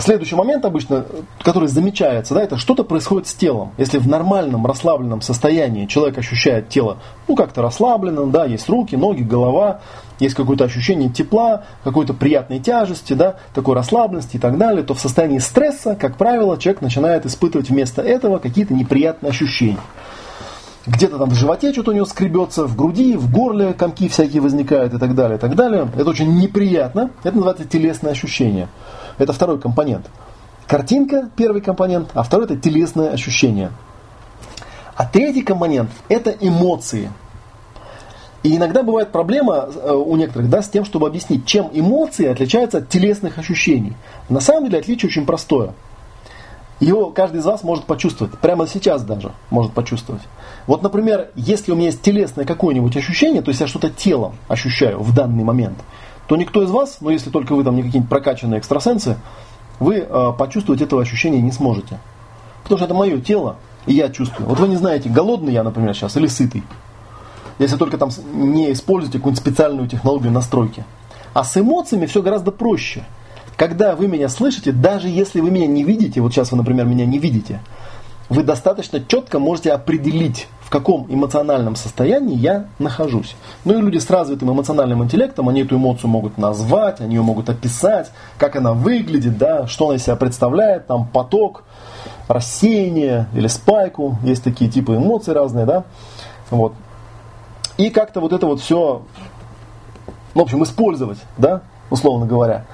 Следующий момент обычно, который замечается, да, это что-то происходит с телом. Если в нормальном расслабленном состоянии человек ощущает тело, ну как-то расслабленным, да, есть руки, ноги, голова, есть какое-то ощущение тепла, какой-то приятной тяжести, да, такой расслабленности и так далее, то в состоянии стресса, как правило, человек начинает испытывать вместо этого какие-то неприятные ощущения. Где-то там в животе что-то у него скребется, в груди, в горле комки всякие возникают и так далее, и так далее. Это очень неприятно. Это называется телесное ощущение. Это второй компонент. Картинка – первый компонент, а второй – это телесное ощущение. А третий компонент – это эмоции. И иногда бывает проблема э, у некоторых да, с тем, чтобы объяснить, чем эмоции отличаются от телесных ощущений. На самом деле отличие очень простое. Его каждый из вас может почувствовать, прямо сейчас даже может почувствовать. Вот, например, если у меня есть телесное какое-нибудь ощущение, то есть я что-то телом ощущаю в данный момент – то никто из вас, ну если только вы там не какие-нибудь прокачанные экстрасенсы, вы э, почувствовать этого ощущения не сможете. Потому что это мое тело, и я чувствую. Вот вы не знаете, голодный я, например, сейчас или сытый. Если только там не используете какую-нибудь специальную технологию настройки. А с эмоциями все гораздо проще. Когда вы меня слышите, даже если вы меня не видите, вот сейчас вы, например, меня не видите, вы достаточно четко можете определить, в каком эмоциональном состоянии я нахожусь. Ну и люди с развитым эмоциональным интеллектом, они эту эмоцию могут назвать, они ее могут описать, как она выглядит, да, что она из себя представляет, там поток, рассеяние или спайку, есть такие типы эмоций разные, да, вот. И как-то вот это вот все, в общем, использовать, да, условно говоря.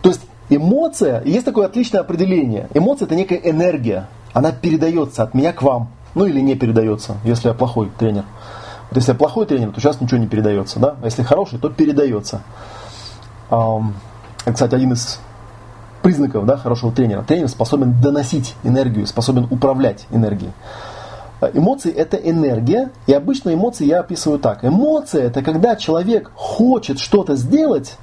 То есть эмоция, есть такое отличное определение, эмоция это некая энергия, она передается от меня к вам. Ну или не передается, если я плохой тренер. Вот если я плохой тренер, то сейчас ничего не передается. Да? А если хороший, то передается. Это, кстати, один из признаков да, хорошего тренера. Тренер способен доносить энергию, способен управлять энергией. А эмоции – это энергия, и обычно эмоции я описываю так. Эмоция – это когда человек хочет что-то сделать,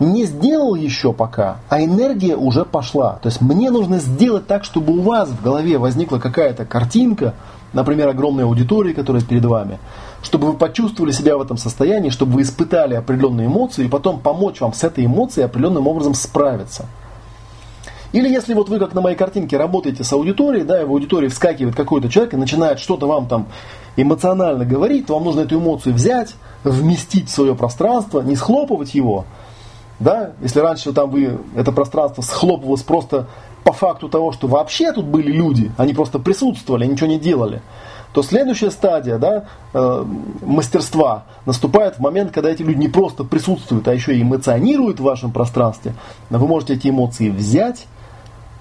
не сделал еще пока, а энергия уже пошла. То есть мне нужно сделать так, чтобы у вас в голове возникла какая-то картинка, например, огромной аудитории, которая перед вами, чтобы вы почувствовали себя в этом состоянии, чтобы вы испытали определенные эмоции, и потом помочь вам с этой эмоцией определенным образом справиться. Или если вот вы, как на моей картинке, работаете с аудиторией, да, и в аудитории вскакивает какой-то человек и начинает что-то вам там эмоционально говорить, то вам нужно эту эмоцию взять, вместить в свое пространство, не схлопывать его, да? Если раньше там вы, это пространство схлопывалось просто по факту того, что вообще тут были люди, они просто присутствовали, ничего не делали, то следующая стадия да, э, мастерства наступает в момент, когда эти люди не просто присутствуют, а еще и эмоционируют в вашем пространстве. Вы можете эти эмоции взять,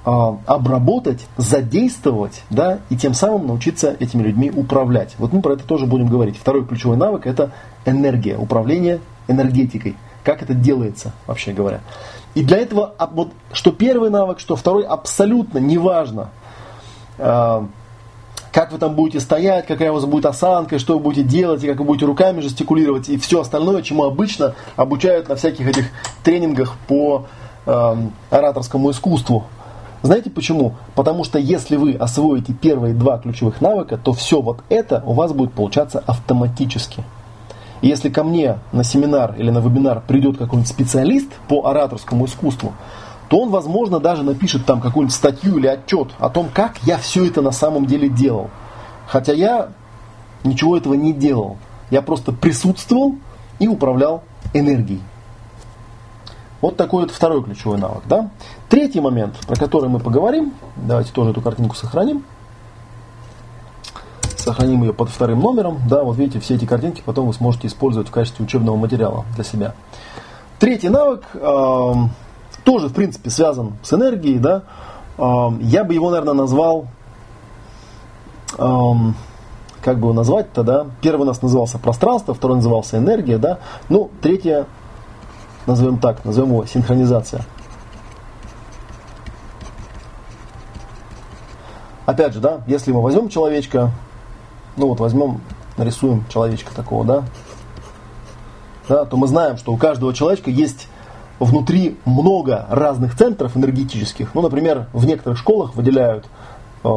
э, обработать, задействовать, да, и тем самым научиться этими людьми управлять. Вот мы про это тоже будем говорить. Второй ключевой навык – это энергия, управление энергетикой – как это делается, вообще говоря. И для этого, а, вот, что первый навык, что второй, абсолютно неважно. А, как вы там будете стоять, какая у вас будет осанка, что вы будете делать, и как вы будете руками жестикулировать, и все остальное, чему обычно обучают на всяких этих тренингах по э, ораторскому искусству. Знаете почему? Потому что если вы освоите первые два ключевых навыка, то все вот это у вас будет получаться автоматически. Если ко мне на семинар или на вебинар придет какой-нибудь специалист по ораторскому искусству, то он, возможно, даже напишет там какую-нибудь статью или отчет о том, как я все это на самом деле делал. Хотя я ничего этого не делал. Я просто присутствовал и управлял энергией. Вот такой вот второй ключевой навык. Да? Третий момент, про который мы поговорим, давайте тоже эту картинку сохраним. Сохраним ее под вторым номером. Да, вот видите, все эти картинки потом вы сможете использовать в качестве учебного материала для себя. Третий навык э, тоже, в принципе, связан с энергией. Да? Э, я бы его, наверное, назвал, э, как бы его назвать-то, да? Первый у нас назывался пространство, второй назывался энергия, да? Ну, третье назовем так, назовем его синхронизация. Опять же, да, если мы возьмем человечка, ну вот возьмем, нарисуем человечка такого, да, да, то мы знаем, что у каждого человечка есть внутри много разных центров энергетических. Ну, например, в некоторых школах выделяют э,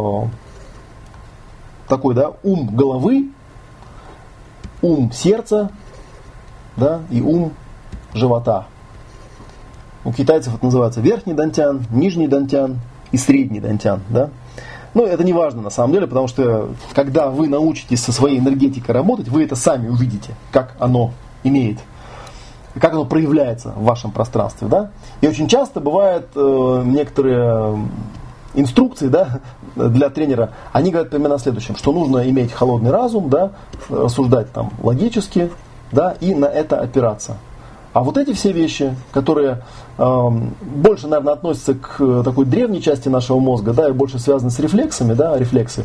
такой, да, ум головы, ум сердца, да, и ум живота. У китайцев это называется верхний дантян, нижний дантян и средний дантян. Да? Но это не важно на самом деле, потому что когда вы научитесь со своей энергетикой работать, вы это сами увидите, как оно имеет, как оно проявляется в вашем пространстве. Да? И очень часто бывают э, некоторые инструкции да, для тренера, они говорят примерно о следующем, что нужно иметь холодный разум, да, рассуждать там логически, да, и на это опираться. А вот эти все вещи, которые э, больше, наверное, относятся к э, такой древней части нашего мозга, да, и больше связаны с рефлексами, да, рефлексы.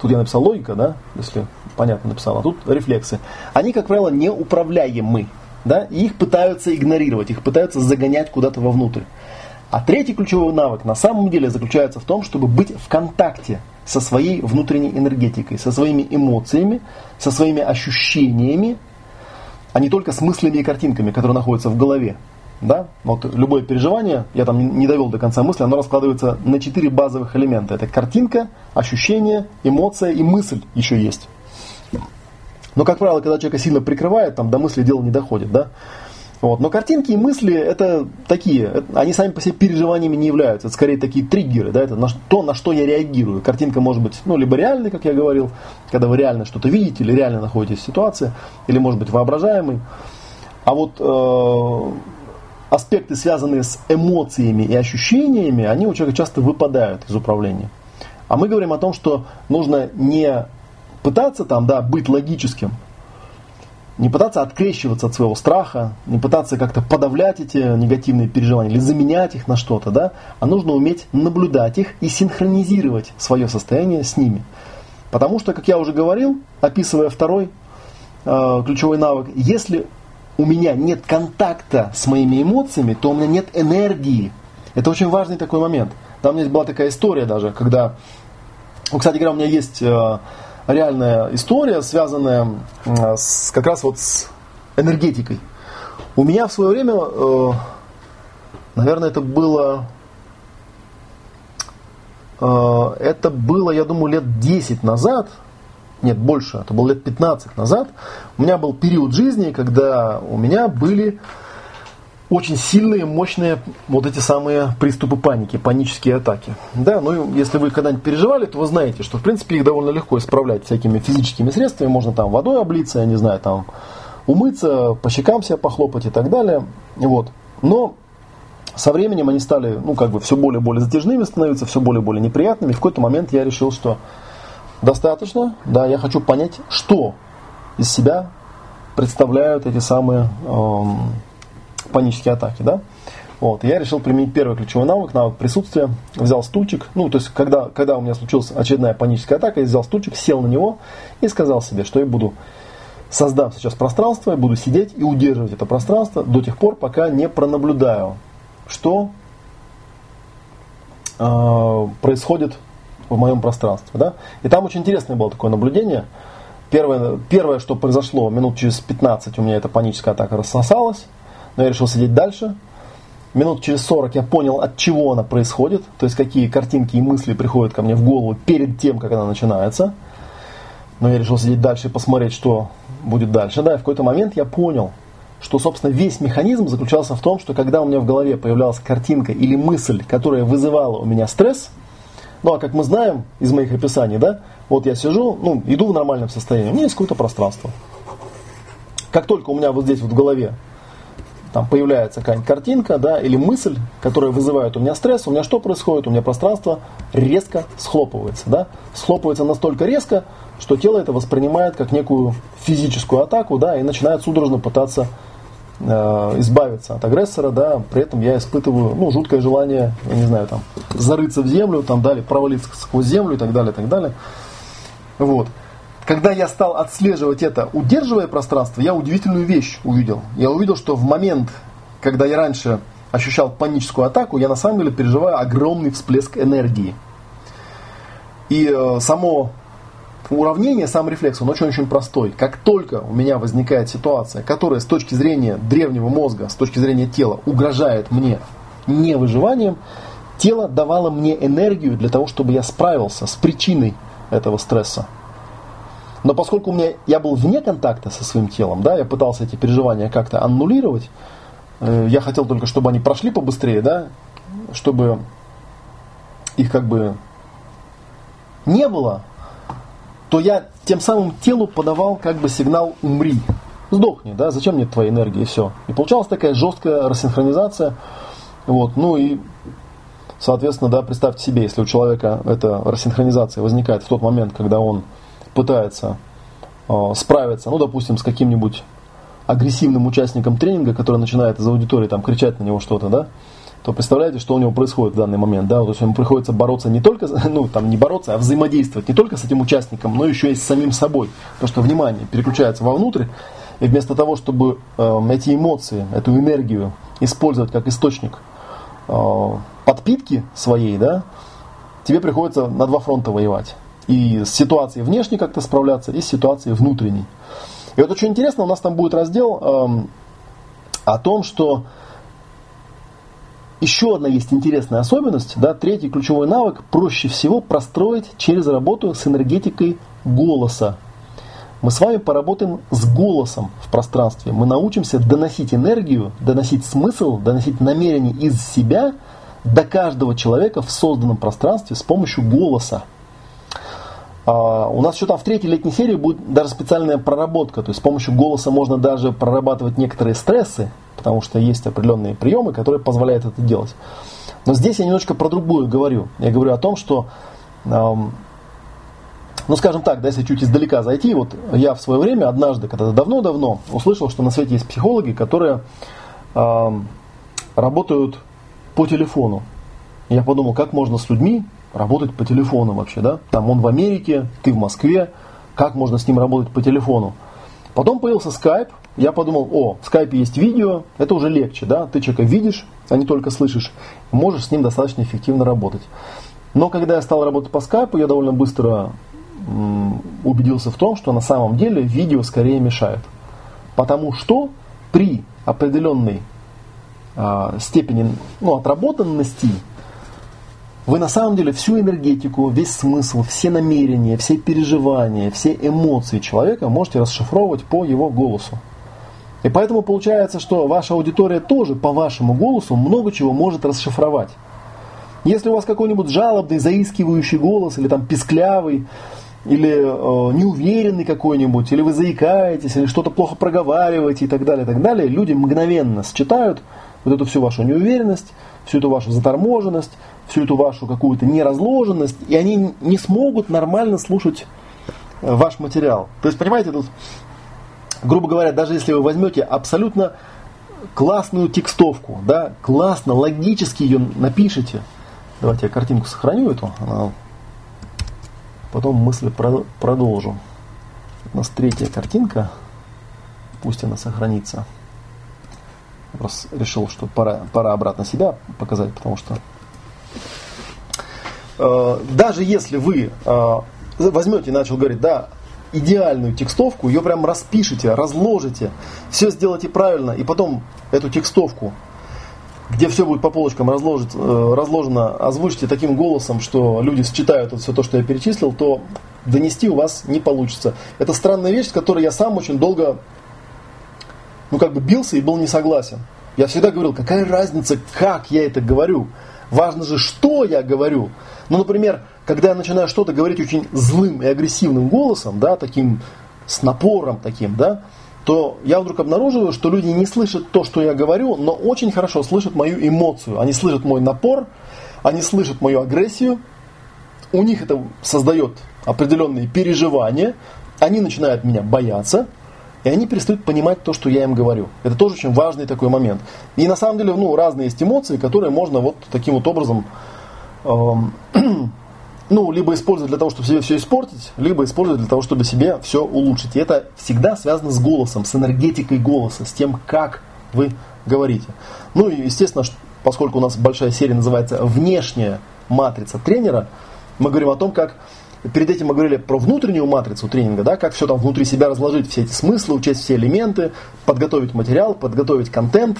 Тут я написал логика, да, если понятно написал, а тут рефлексы. Они, как правило, неуправляемы, да, и их пытаются игнорировать, их пытаются загонять куда-то вовнутрь. А третий ключевой навык на самом деле заключается в том, чтобы быть в контакте со своей внутренней энергетикой, со своими эмоциями, со своими ощущениями, а не только с мыслями и картинками, которые находятся в голове. Да? Вот любое переживание, я там не довел до конца мысли, оно раскладывается на четыре базовых элемента. Это картинка, ощущение, эмоция и мысль еще есть. Но, как правило, когда человека сильно прикрывает, там до мысли дело не доходит. Да? Вот. Но картинки и мысли это такие, они сами по себе переживаниями не являются. Это скорее такие триггеры, да, это на, то, на что я реагирую. Картинка может быть, ну, либо реальной, как я говорил, когда вы реально что-то видите или реально находитесь в ситуации, или может быть воображаемой. А вот э, аспекты, связанные с эмоциями и ощущениями, они у человека часто выпадают из управления. А мы говорим о том, что нужно не пытаться там, да, быть логическим, не пытаться открещиваться от своего страха, не пытаться как-то подавлять эти негативные переживания или заменять их на что-то, да, а нужно уметь наблюдать их и синхронизировать свое состояние с ними. Потому что, как я уже говорил, описывая второй э, ключевой навык, если у меня нет контакта с моими эмоциями, то у меня нет энергии. Это очень важный такой момент. Там у меня была такая история даже, когда, ну, кстати говоря, у меня есть э, реальная история, связанная с, как раз вот с энергетикой. У меня в свое время, э, наверное, это было, э, это было, я думаю, лет 10 назад, нет, больше, это было лет 15 назад, у меня был период жизни, когда у меня были очень сильные, мощные вот эти самые приступы паники, панические атаки. Да, ну если вы когда-нибудь переживали, то вы знаете, что в принципе их довольно легко исправлять всякими физическими средствами. Можно там водой облиться, я не знаю, там умыться, по щекам себя похлопать и так далее. Вот. Но со временем они стали, ну, как бы все более и более затяжными становиться, все более и более неприятными. В какой-то момент я решил, что достаточно, да, я хочу понять, что из себя представляют эти самые эм, панические атаки, да. Вот, я решил применить первый ключевой навык, навык присутствия. Взял стульчик, ну, то есть, когда, когда у меня случилась очередная паническая атака, я взял стульчик, сел на него и сказал себе, что я буду, создав сейчас пространство, я буду сидеть и удерживать это пространство до тех пор, пока не пронаблюдаю, что э, происходит в моем пространстве. Да? И там очень интересное было такое наблюдение. Первое, первое, что произошло, минут через 15 у меня эта паническая атака рассосалась, но я решил сидеть дальше. Минут через 40 я понял, от чего она происходит, то есть какие картинки и мысли приходят ко мне в голову перед тем, как она начинается. Но я решил сидеть дальше и посмотреть, что будет дальше. Да, и в какой-то момент я понял, что, собственно, весь механизм заключался в том, что когда у меня в голове появлялась картинка или мысль, которая вызывала у меня стресс, ну а как мы знаем из моих описаний, да, вот я сижу, ну, иду в нормальном состоянии, у меня есть какое-то пространство. Как только у меня вот здесь вот в голове там появляется какая-нибудь картинка, да, или мысль, которая вызывает у меня стресс, у меня что происходит? У меня пространство резко схлопывается, да, схлопывается настолько резко, что тело это воспринимает как некую физическую атаку, да, и начинает судорожно пытаться э, избавиться от агрессора, да, при этом я испытываю, ну, жуткое желание, я не знаю, там, зарыться в землю, там, далее, провалиться сквозь землю и так далее, и так далее. Вот. Когда я стал отслеживать это, удерживая пространство, я удивительную вещь увидел. Я увидел, что в момент, когда я раньше ощущал паническую атаку, я на самом деле переживаю огромный всплеск энергии. И э, само уравнение, сам рефлекс, он очень-очень простой. Как только у меня возникает ситуация, которая с точки зрения древнего мозга, с точки зрения тела угрожает мне не выживанием, тело давало мне энергию для того, чтобы я справился с причиной этого стресса. Но поскольку у меня, я был вне контакта со своим телом, да, я пытался эти переживания как-то аннулировать, э, я хотел только, чтобы они прошли побыстрее, да, чтобы их как бы не было, то я тем самым телу подавал как бы сигнал «умри», сдохни, да, зачем мне твоя энергия и все. И получалась такая жесткая рассинхронизация, вот, ну и, соответственно, да, представьте себе, если у человека эта рассинхронизация возникает в тот момент, когда он пытается э, справиться, ну, допустим, с каким-нибудь агрессивным участником тренинга, который начинает из аудитории там кричать на него что-то, да, то представляете, что у него происходит в данный момент, да, то есть ему приходится бороться не только, ну, там, не бороться, а взаимодействовать не только с этим участником, но еще и с самим собой, потому что внимание переключается вовнутрь, и вместо того, чтобы э, эти эмоции, эту энергию использовать как источник э, подпитки своей, да, тебе приходится на два фронта воевать. И с ситуацией внешней как-то справляться, и с ситуацией внутренней. И вот очень интересно, у нас там будет раздел э, о том, что еще одна есть интересная особенность, да, третий ключевой навык проще всего простроить через работу с энергетикой голоса. Мы с вами поработаем с голосом в пространстве. Мы научимся доносить энергию, доносить смысл, доносить намерение из себя до каждого человека в созданном пространстве с помощью голоса. А, у нас еще там в третьей летней серии будет даже специальная проработка. То есть с помощью голоса можно даже прорабатывать некоторые стрессы, потому что есть определенные приемы, которые позволяют это делать. Но здесь я немножко про другое говорю. Я говорю о том, что, ну скажем так, да, если чуть издалека зайти, вот я в свое время однажды, когда-то давно-давно, услышал, что на свете есть психологи, которые работают по телефону. Я подумал, как можно с людьми работать по телефону вообще, да? Там он в Америке, ты в Москве, как можно с ним работать по телефону? Потом появился Skype, я подумал, о, в Skype есть видео, это уже легче, да, ты человека видишь, а не только слышишь, можешь с ним достаточно эффективно работать. Но когда я стал работать по Skype, я довольно быстро убедился в том, что на самом деле видео скорее мешает. Потому что при определенной э, степени ну, отработанности вы на самом деле всю энергетику, весь смысл, все намерения, все переживания, все эмоции человека можете расшифровывать по его голосу. И поэтому получается, что ваша аудитория тоже по вашему голосу много чего может расшифровать. Если у вас какой-нибудь жалобный, заискивающий голос, или там писклявый, или э, неуверенный какой-нибудь, или вы заикаетесь, или что-то плохо проговариваете и так далее, и так далее, люди мгновенно считают вот эту всю вашу неуверенность, всю эту вашу заторможенность, всю эту вашу какую-то неразложенность, и они не смогут нормально слушать э, ваш материал. То есть, понимаете, тут, грубо говоря, даже если вы возьмете абсолютно классную текстовку, да, классно, логически ее напишите, давайте я картинку сохраню эту, она, потом мысли продолжу. У нас третья картинка, пусть она сохранится. Просто решил, что пора, пора обратно себя показать, потому что даже если вы э, возьмете, начал говорить, да, идеальную текстовку, ее прям распишите, разложите, все сделайте правильно, и потом эту текстовку, где все будет по полочкам разложить, э, разложено, озвучите таким голосом, что люди считают это все то, что я перечислил, то донести у вас не получится. Это странная вещь, с которой я сам очень долго, ну как бы бился и был не согласен. Я всегда говорил, какая разница, как я это говорю. Важно же, что я говорю. Ну, например, когда я начинаю что-то говорить очень злым и агрессивным голосом, да, таким с напором таким, да, то я вдруг обнаруживаю, что люди не слышат то, что я говорю, но очень хорошо слышат мою эмоцию. Они слышат мой напор, они слышат мою агрессию, у них это создает определенные переживания, они начинают меня бояться, и они перестают понимать то, что я им говорю. Это тоже очень важный такой момент. И на самом деле, ну, разные есть эмоции, которые можно вот таким вот образом, эм, ну, либо использовать для того, чтобы себе все испортить, либо использовать для того, чтобы себе все улучшить. И это всегда связано с голосом, с энергетикой голоса, с тем, как вы говорите. Ну и, естественно, поскольку у нас большая серия называется «Внешняя матрица тренера», мы говорим о том, как Перед этим мы говорили про внутреннюю матрицу тренинга, да, как все там внутри себя разложить, все эти смыслы, учесть все элементы, подготовить материал, подготовить контент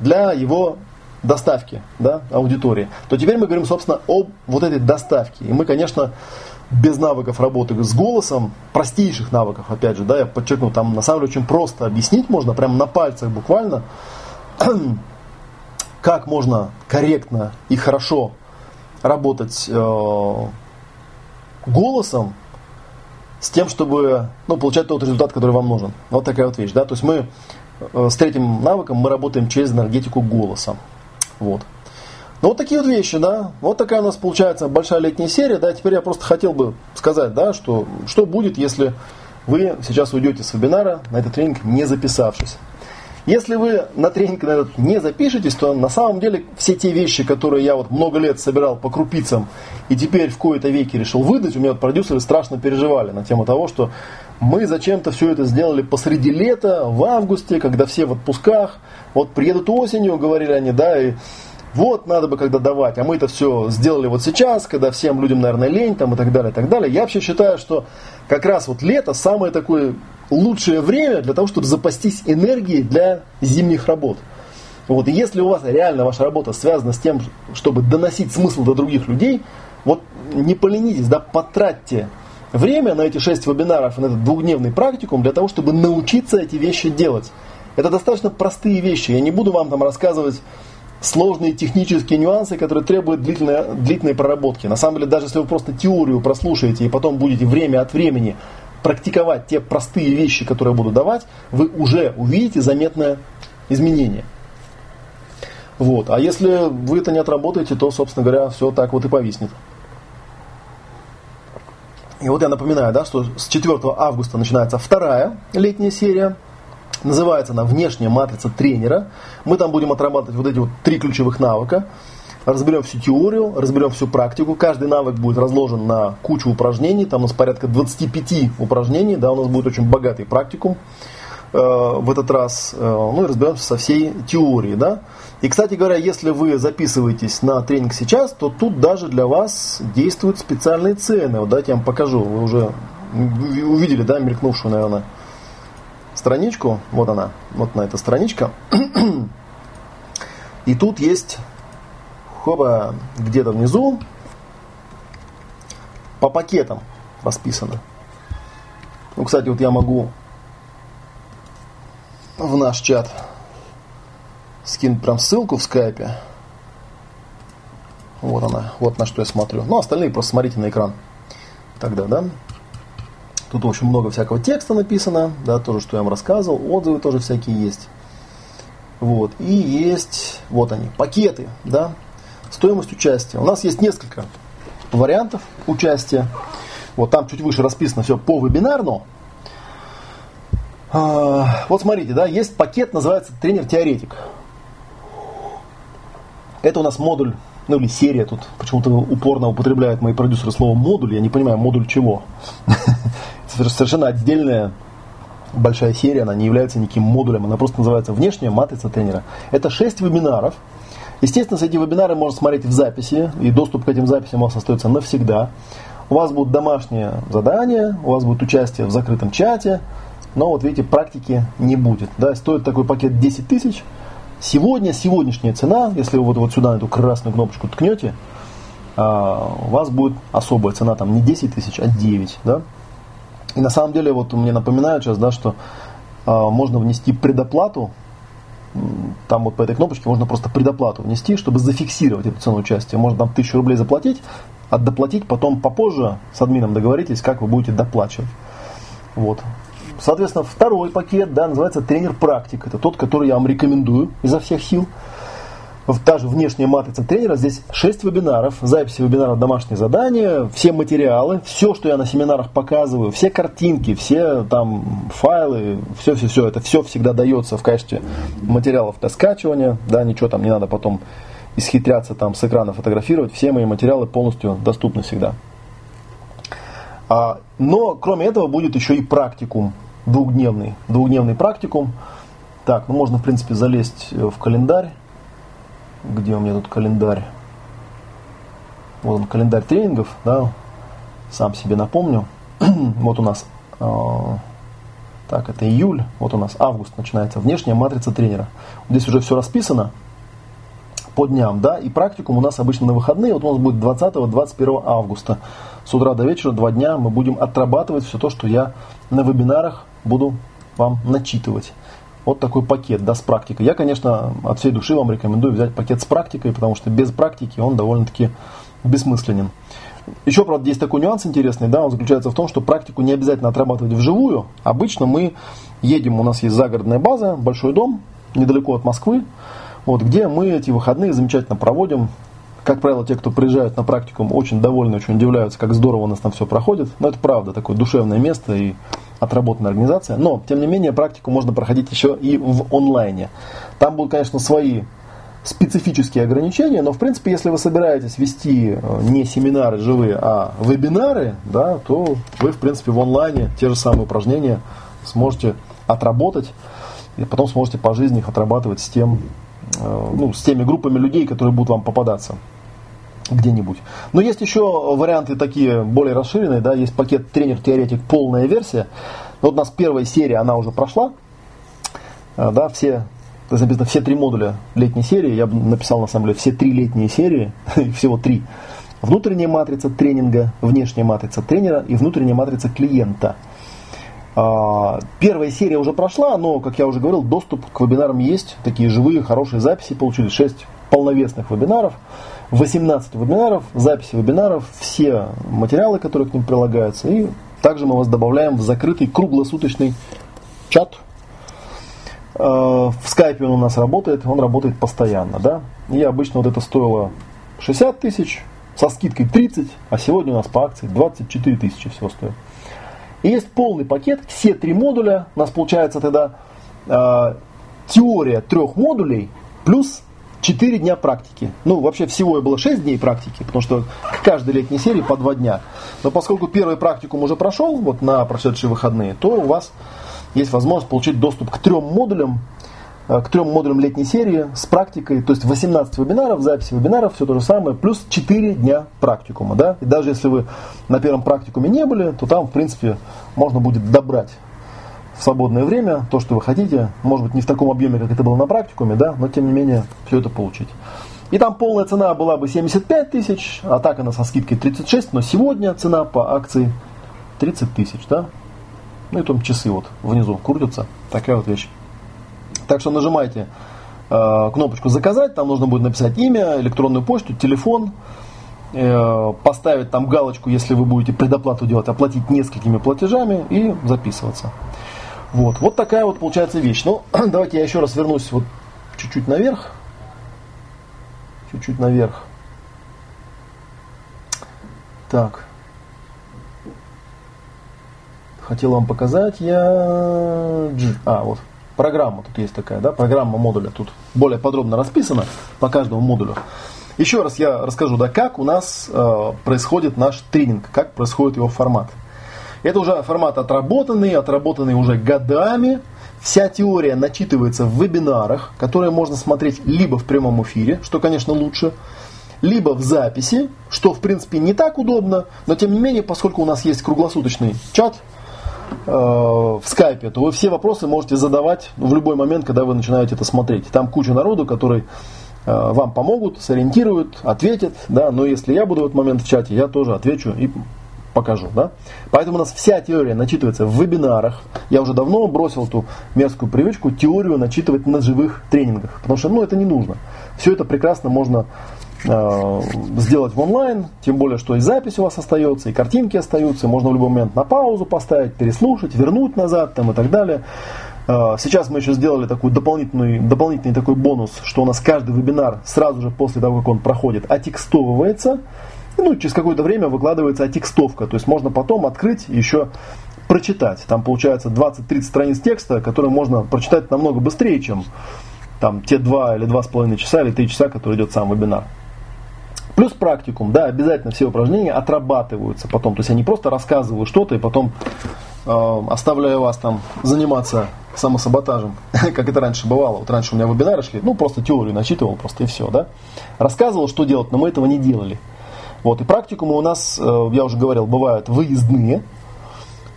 для его доставки да, аудитории. То теперь мы говорим, собственно, об вот этой доставке. И мы, конечно, без навыков работы с голосом, простейших навыков, опять же, да, я подчеркну, там на самом деле очень просто объяснить можно, прямо на пальцах буквально, как можно корректно и хорошо работать э, голосом с тем, чтобы ну, получать тот результат, который вам нужен. Вот такая вот вещь. Да? То есть мы э, с третьим навыком мы работаем через энергетику голоса. Вот. Ну вот такие вот вещи, да. Вот такая у нас получается большая летняя серия. Да, теперь я просто хотел бы сказать, да, что, что будет, если вы сейчас уйдете с вебинара на этот тренинг, не записавшись. Если вы на тренинг на этот не запишетесь, то на самом деле все те вещи, которые я вот много лет собирал по крупицам и теперь в кои-то веки решил выдать, у меня вот продюсеры страшно переживали на тему того, что мы зачем-то все это сделали посреди лета, в августе, когда все в отпусках, вот приедут осенью, говорили они, да, и вот надо бы когда давать, а мы это все сделали вот сейчас, когда всем людям, наверное, лень там и так далее, и так далее. Я вообще считаю, что как раз вот лето самое такое лучшее время для того, чтобы запастись энергией для зимних работ. Вот, и если у вас реально ваша работа связана с тем, чтобы доносить смысл до других людей, вот не поленитесь, да, потратьте время на эти шесть вебинаров, на этот двухдневный практикум для того, чтобы научиться эти вещи делать. Это достаточно простые вещи. Я не буду вам там рассказывать сложные технические нюансы, которые требуют длительной, длительной проработки. На самом деле, даже если вы просто теорию прослушаете и потом будете время от времени практиковать те простые вещи, которые я буду давать, вы уже увидите заметное изменение. Вот. А если вы это не отработаете, то, собственно говоря, все так вот и повиснет. И вот я напоминаю, да, что с 4 августа начинается вторая летняя серия. Называется она «Внешняя матрица тренера». Мы там будем отрабатывать вот эти вот три ключевых навыка разберем всю теорию, разберем всю практику. Каждый навык будет разложен на кучу упражнений. Там у нас порядка 25 упражнений. Да, у нас будет очень богатый практикум э, в этот раз. Э, ну и разберемся со всей теорией. Да. И, кстати говоря, если вы записываетесь на тренинг сейчас, то тут даже для вас действуют специальные цены. Вот давайте я вам покажу. Вы уже увидели, да, мелькнувшую, наверное, страничку. Вот она. Вот на эта страничка. И тут есть хоба, где-то внизу по пакетам расписано. Ну, кстати, вот я могу в наш чат скинуть прям ссылку в скайпе. Вот она, вот на что я смотрю. Ну, остальные просто смотрите на экран. Тогда, да? Тут очень много всякого текста написано, да, тоже, что я вам рассказывал. Отзывы тоже всякие есть. Вот. И есть, вот они, пакеты, да, стоимость участия. У нас есть несколько вариантов участия. Вот там чуть выше расписано все по вебинарно. А, вот смотрите, да, есть пакет, называется тренер-теоретик. Это у нас модуль, ну или серия тут. Почему-то упорно употребляют мои продюсеры слово модуль. Я не понимаю, модуль чего. Совершенно отдельная большая серия, она не является никаким модулем, она просто называется внешняя матрица тренера. Это 6 вебинаров, Естественно, эти вебинары можно смотреть в записи, и доступ к этим записям у вас остается навсегда. У вас будут домашние задания, у вас будет участие в закрытом чате, но вот видите, практики не будет. Да, стоит такой пакет 10 тысяч. Сегодня, сегодняшняя цена, если вы вот, вот сюда на эту красную кнопочку ткнете, а, у вас будет особая цена, там не 10 тысяч, а 9. Да? И на самом деле, вот мне напоминают сейчас, да, что а, можно внести предоплату там вот по этой кнопочке можно просто предоплату внести, чтобы зафиксировать эту цену участия. Можно там тысячу рублей заплатить, а доплатить потом попозже с админом договоритесь, как вы будете доплачивать. Вот. Соответственно, второй пакет да, называется тренер-практик. Это тот, который я вам рекомендую изо всех сил та же внешняя матрица тренера, здесь 6 вебинаров, записи вебинаров, домашние задания, все материалы, все, что я на семинарах показываю, все картинки, все там файлы, все-все-все, это все всегда дается в качестве материалов для скачивания, да, ничего там не надо потом исхитряться там с экрана фотографировать, все мои материалы полностью доступны всегда. А, но кроме этого будет еще и практикум двухдневный, двухдневный практикум. Так, ну можно в принципе залезть в календарь где у меня тут календарь? Вот он, календарь тренингов, да, сам себе напомню. вот у нас, э, так, это июль, вот у нас август начинается, внешняя матрица тренера. Здесь уже все расписано по дням, да, и практикум у нас обычно на выходные, вот у нас будет 20-21 августа. С утра до вечера, два дня мы будем отрабатывать все то, что я на вебинарах буду вам начитывать. Вот такой пакет, да, с практикой. Я, конечно, от всей души вам рекомендую взять пакет с практикой, потому что без практики он довольно-таки бессмысленен. Еще, правда, есть такой нюанс интересный, да, он заключается в том, что практику не обязательно отрабатывать вживую. Обычно мы едем, у нас есть загородная база, большой дом, недалеко от Москвы, вот, где мы эти выходные замечательно проводим. Как правило, те, кто приезжают на практикум, очень довольны, очень удивляются, как здорово у нас там все проходит. Но это правда, такое душевное место, и отработанная организация. Но, тем не менее, практику можно проходить еще и в онлайне. Там будут, конечно, свои специфические ограничения, но в принципе, если вы собираетесь вести э, не семинары живые, а вебинары, да, то вы в принципе в онлайне те же самые упражнения сможете отработать и потом сможете по жизни их отрабатывать с тем, э, ну, с теми группами людей, которые будут вам попадаться где-нибудь. Но есть еще варианты такие более расширенные, да, есть пакет тренер-теоретик полная версия. Вот у нас первая серия, она уже прошла, а, да, все, написано все три модуля летней серии, я бы написал на самом деле все три летние серии, всего три. Внутренняя матрица тренинга, внешняя матрица тренера и внутренняя матрица клиента. А, первая серия уже прошла, но, как я уже говорил, доступ к вебинарам есть. Такие живые, хорошие записи получили. 6 полновесных вебинаров. 18 вебинаров, записи вебинаров, все материалы, которые к ним прилагаются. И также мы вас добавляем в закрытый круглосуточный чат. Э, в скайпе он у нас работает, он работает постоянно. Да? И обычно вот это стоило 60 тысяч, со скидкой 30, а сегодня у нас по акции 24 тысячи всего стоит. И есть полный пакет, все три модуля. У нас получается тогда э, теория трех модулей плюс 4 дня практики. Ну, вообще всего было 6 дней практики, потому что к каждой летней серии по 2 дня. Но поскольку первый практикум уже прошел, вот на прошедшие выходные, то у вас есть возможность получить доступ к трем модулям, э, к трем модулям летней серии с практикой, то есть 18 вебинаров, записи вебинаров, все то же самое, плюс 4 дня практикума. Да? И даже если вы на первом практикуме не были, то там, в принципе, можно будет добрать в свободное время, то, что вы хотите, может быть, не в таком объеме, как это было на практикуме, да, но тем не менее все это получить. И там полная цена была бы 75 тысяч, а так она со скидкой 36, но сегодня цена по акции 30 тысяч, да. Ну и там часы вот внизу крутятся, такая вот вещь. Так что нажимайте э, кнопочку заказать, там нужно будет написать имя, электронную почту, телефон, э, поставить там галочку, если вы будете предоплату делать, оплатить несколькими платежами и записываться. Вот, вот такая вот получается вещь. Ну, давайте я еще раз вернусь вот чуть-чуть наверх. Чуть-чуть наверх. Так. Хотел вам показать я... А, вот. Программа тут есть такая, да, программа модуля. Тут более подробно расписана по каждому модулю. Еще раз я расскажу, да, как у нас э, происходит наш тренинг, как происходит его формат. Это уже формат отработанный, отработанный уже годами. Вся теория начитывается в вебинарах, которые можно смотреть либо в прямом эфире, что, конечно, лучше, либо в записи, что, в принципе, не так удобно, но, тем не менее, поскольку у нас есть круглосуточный чат э, в скайпе, то вы все вопросы можете задавать в любой момент, когда вы начинаете это смотреть. Там куча народу, который э, вам помогут, сориентируют, ответят, да, но если я буду в этот момент в чате, я тоже отвечу и покажу. Да? Поэтому у нас вся теория начитывается в вебинарах. Я уже давно бросил эту мерзкую привычку теорию начитывать на живых тренингах. Потому что ну, это не нужно. Все это прекрасно можно э, сделать в онлайн, тем более, что и запись у вас остается, и картинки остаются, можно в любой момент на паузу поставить, переслушать, вернуть назад там, и так далее. Э, сейчас мы еще сделали такой дополнительный, дополнительный такой бонус, что у нас каждый вебинар сразу же после того, как он проходит, отекстовывается ну, через какое-то время выкладывается текстовка, то есть можно потом открыть еще прочитать. Там получается 20-30 страниц текста, которые можно прочитать намного быстрее, чем там, те 2 или 2,5 часа или 3 часа, которые идет сам вебинар. Плюс практикум, да, обязательно все упражнения отрабатываются потом. То есть я не просто рассказываю что-то и потом э, оставляю вас там заниматься самосаботажем, как это раньше бывало. Вот раньше у меня вебинары шли, ну просто теорию начитывал просто и все, да. Рассказывал, что делать, но мы этого не делали. Вот, и практикумы у нас, э, я уже говорил, бывают выездные.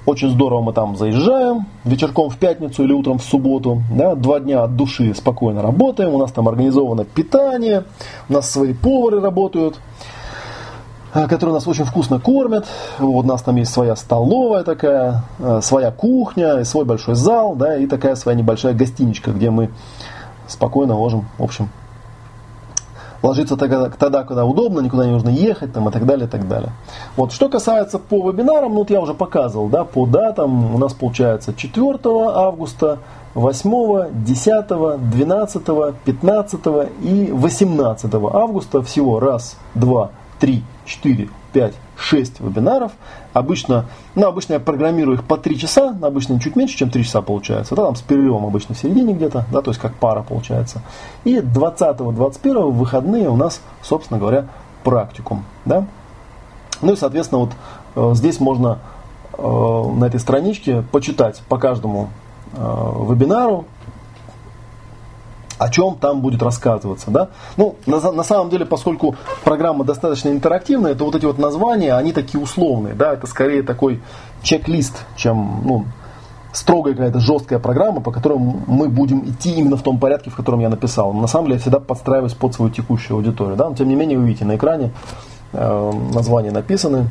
Очень здорово мы там заезжаем, вечерком в пятницу или утром в субботу. Да, два дня от души спокойно работаем, у нас там организовано питание, у нас свои повары работают э, которые нас очень вкусно кормят. Вот у нас там есть своя столовая такая, э, своя кухня, свой большой зал, да, и такая своя небольшая гостиничка, где мы спокойно можем, в общем, ложиться тогда, тогда, когда удобно, никуда не нужно ехать там, и так далее, и так далее. Вот, что касается по вебинарам, ну, вот я уже показывал, да, по датам. У нас получается 4 августа, 8, 10, 12, 15 и 18 августа. Всего раз, два, три, четыре, 5-6 вебинаров. Обычно, ну, обычно я программирую их по 3 часа, обычно чуть меньше, чем 3 часа получается. Да, там с перерывом обычно в середине где-то, да, то есть как пара получается. И 20-21 выходные у нас, собственно говоря, практикум. Да? Ну и, соответственно, вот э, здесь можно э, на этой страничке почитать по каждому э, вебинару, о чем там будет рассказываться. Да? Ну, на, на самом деле, поскольку программа достаточно интерактивная, то вот эти вот названия, они такие условные. Да? Это скорее такой чек-лист, чем ну, строгая какая-то жесткая программа, по которой мы будем идти именно в том порядке, в котором я написал. На самом деле я всегда подстраиваюсь под свою текущую аудиторию. Да? Но тем не менее, вы видите на экране э, названия написаны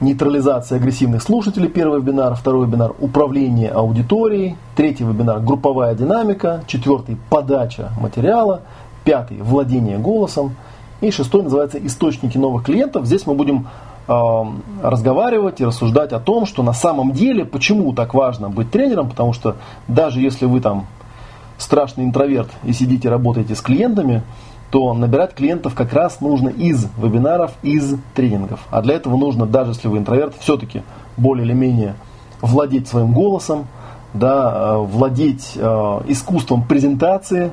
нейтрализация агрессивных слушателей, первый вебинар, второй вебинар управление аудиторией, третий вебинар групповая динамика, четвертый подача материала, пятый владение голосом и шестой называется источники новых клиентов. Здесь мы будем э, разговаривать и рассуждать о том, что на самом деле почему так важно быть тренером, потому что даже если вы там страшный интроверт и сидите работаете с клиентами, то набирать клиентов как раз нужно из вебинаров, из тренингов. А для этого нужно, даже если вы интроверт, все-таки более или менее владеть своим голосом, да, э, владеть э, искусством презентации,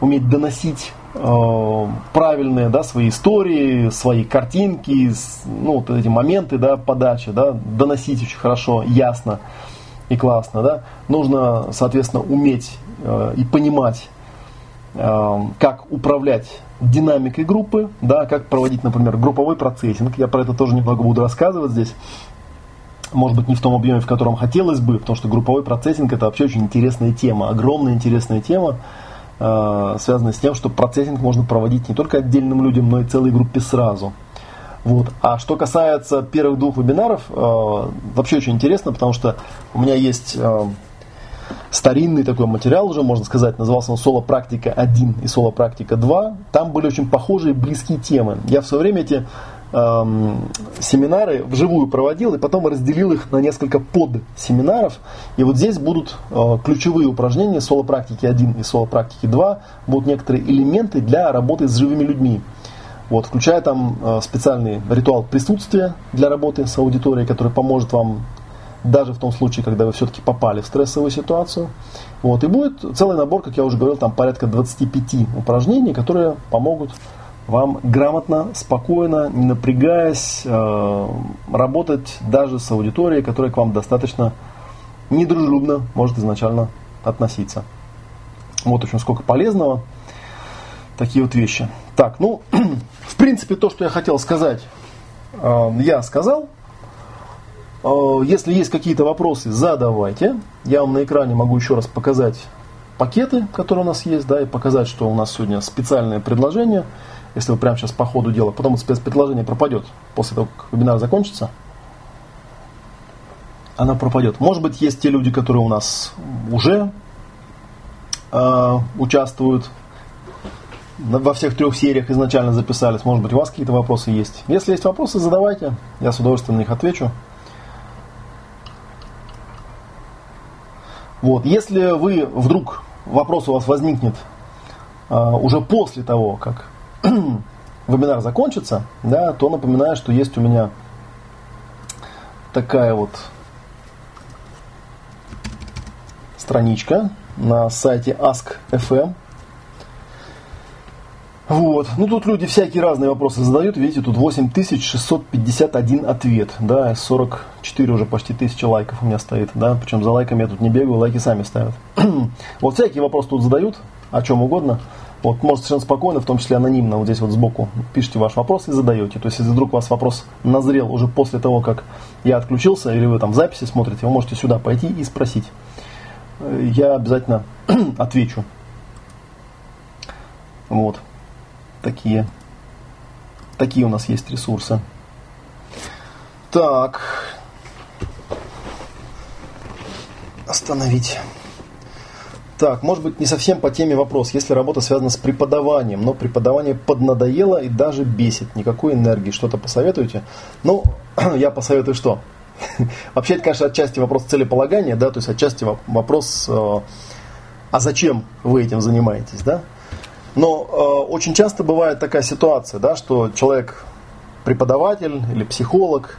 уметь доносить э, правильные да, свои истории, свои картинки, ну, вот эти моменты да, подачи, да, доносить очень хорошо, ясно и классно. Да. Нужно, соответственно, уметь э, и понимать как управлять динамикой группы, да, как проводить, например, групповой процессинг. Я про это тоже немного буду рассказывать здесь. Может быть, не в том объеме, в котором хотелось бы, потому что групповой процессинг это вообще очень интересная тема, огромная интересная тема, э, связанная с тем, что процессинг можно проводить не только отдельным людям, но и целой группе сразу. Вот. А что касается первых двух вебинаров, э, вообще очень интересно, потому что у меня есть э, старинный такой материал уже, можно сказать, назывался он «Соло практика 1» и «Соло практика 2». Там были очень похожие, близкие темы. Я в свое время эти эм, семинары вживую проводил и потом разделил их на несколько подсеминаров. И вот здесь будут э, ключевые упражнения соло практики 1 и соло практики 2, будут некоторые элементы для работы с живыми людьми. Вот, включая там э, специальный ритуал присутствия для работы с аудиторией, который поможет вам даже в том случае, когда вы все-таки попали в стрессовую ситуацию. Вот, и будет целый набор, как я уже говорил, там порядка 25 упражнений, которые помогут вам грамотно, спокойно, не напрягаясь, э, работать даже с аудиторией, которая к вам достаточно недружелюбно может изначально относиться. Вот, в общем, сколько полезного. Такие вот вещи. Так, ну, в принципе, то, что я хотел сказать, э, я сказал. Э, если есть какие-то вопросы, задавайте. Я вам на экране могу еще раз показать пакеты, которые у нас есть, да, и показать, что у нас сегодня специальное предложение. Если вы прямо сейчас по ходу дела, потом спецпредложение пропадет после того, как вебинар закончится. Она пропадет. Может быть, есть те люди, которые у нас уже э, участвуют во всех трех сериях изначально записались. Может быть, у вас какие-то вопросы есть. Если есть вопросы, задавайте. Я с удовольствием на них отвечу. Вот. Если вы вдруг вопрос у вас возникнет а, уже после того, как вебинар закончится, да, то напоминаю, что есть у меня такая вот страничка на сайте Ask.fm. Вот. Ну, тут люди всякие разные вопросы задают. Видите, тут 8651 ответ. Да, 44 уже почти тысячи лайков у меня стоит. Да, причем за лайками я тут не бегаю, лайки сами ставят. вот всякие вопросы тут задают, о чем угодно. Вот, может совершенно спокойно, в том числе анонимно, вот здесь вот сбоку пишите ваш вопрос и задаете. То есть, если вдруг у вас вопрос назрел уже после того, как я отключился, или вы там записи смотрите, вы можете сюда пойти и спросить. Э, я обязательно отвечу. Вот такие, такие у нас есть ресурсы. Так. Остановить. Так, может быть не совсем по теме вопрос. Если работа связана с преподаванием, но преподавание поднадоело и даже бесит, никакой энергии, что-то посоветуете? Ну, я посоветую что? Вообще, это, конечно, отчасти вопрос целеполагания, да, то есть отчасти вопрос, э, а зачем вы этим занимаетесь, да? Но э, очень часто бывает такая ситуация, да, что человек преподаватель или психолог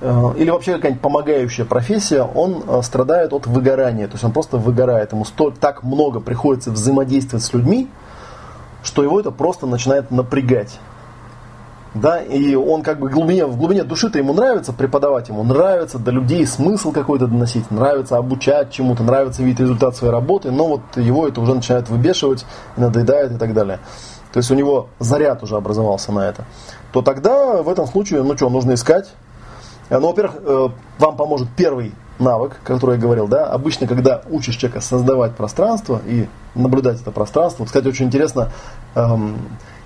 э, или вообще какая-нибудь помогающая профессия, он э, страдает от выгорания. То есть он просто выгорает. Ему столь, так много приходится взаимодействовать с людьми, что его это просто начинает напрягать да, и он как бы глубине, в глубине души-то ему нравится преподавать, ему нравится до людей смысл какой-то доносить, нравится обучать чему-то, нравится видеть результат своей работы, но вот его это уже начинает выбешивать, надоедает и так далее. То есть у него заряд уже образовался на это. То тогда в этом случае, ну что, нужно искать. Э, ну, во-первых, э, вам поможет первый навык, который я говорил, да, обычно, когда учишь человека создавать пространство и наблюдать это пространство, кстати, очень интересно, эм,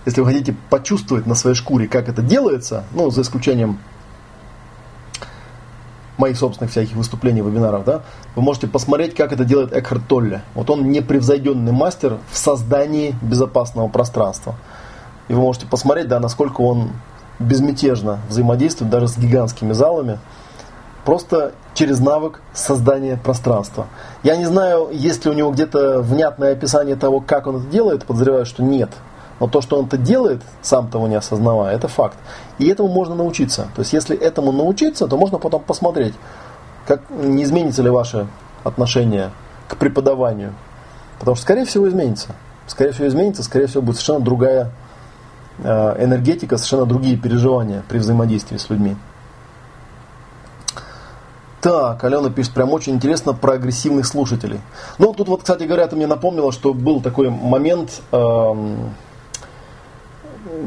если вы хотите почувствовать на своей шкуре, как это делается, ну, за исключением моих собственных всяких выступлений, вебинаров, да, вы можете посмотреть, как это делает Экхарт Толле. Вот он непревзойденный мастер в создании безопасного пространства. И вы можете посмотреть, да, насколько он безмятежно взаимодействует даже с гигантскими залами, просто через навык создания пространства. Я не знаю, есть ли у него где-то внятное описание того, как он это делает, подозреваю, что нет. Но то, что он это делает, сам того не осознавая, это факт. И этому можно научиться. То есть, если этому научиться, то можно потом посмотреть, как, не изменится ли ваше отношение к преподаванию. Потому что, скорее всего, изменится. Скорее всего, изменится, скорее всего, будет совершенно другая э, энергетика, совершенно другие переживания при взаимодействии с людьми. Так, Алена пишет, прям очень интересно про агрессивных слушателей. Ну, тут вот, кстати говоря, это мне напомнило, что был такой момент, эм,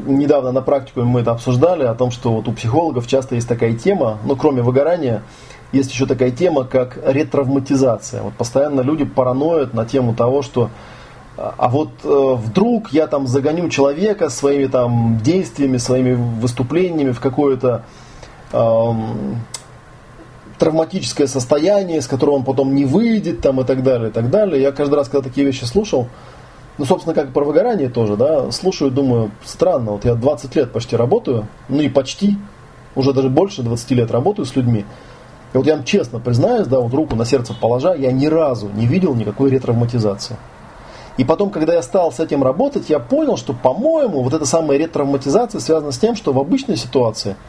недавно на практику мы это обсуждали, о том, что вот у психологов часто есть такая тема, ну, кроме выгорания, есть еще такая тема, как ретравматизация. Вот постоянно люди параноят на тему того, что а вот э, вдруг я там загоню человека своими там действиями, своими выступлениями в какое-то эм, травматическое состояние, с которого он потом не выйдет там, и так далее, и так далее. Я каждый раз, когда такие вещи слушал, ну, собственно, как про выгорание тоже, да, слушаю, думаю, странно, вот я 20 лет почти работаю, ну и почти, уже даже больше 20 лет работаю с людьми. И вот я вам честно признаюсь, да, вот руку на сердце положа, я ни разу не видел никакой ретравматизации. И потом, когда я стал с этим работать, я понял, что, по-моему, вот эта самая ретравматизация связана с тем, что в обычной ситуации –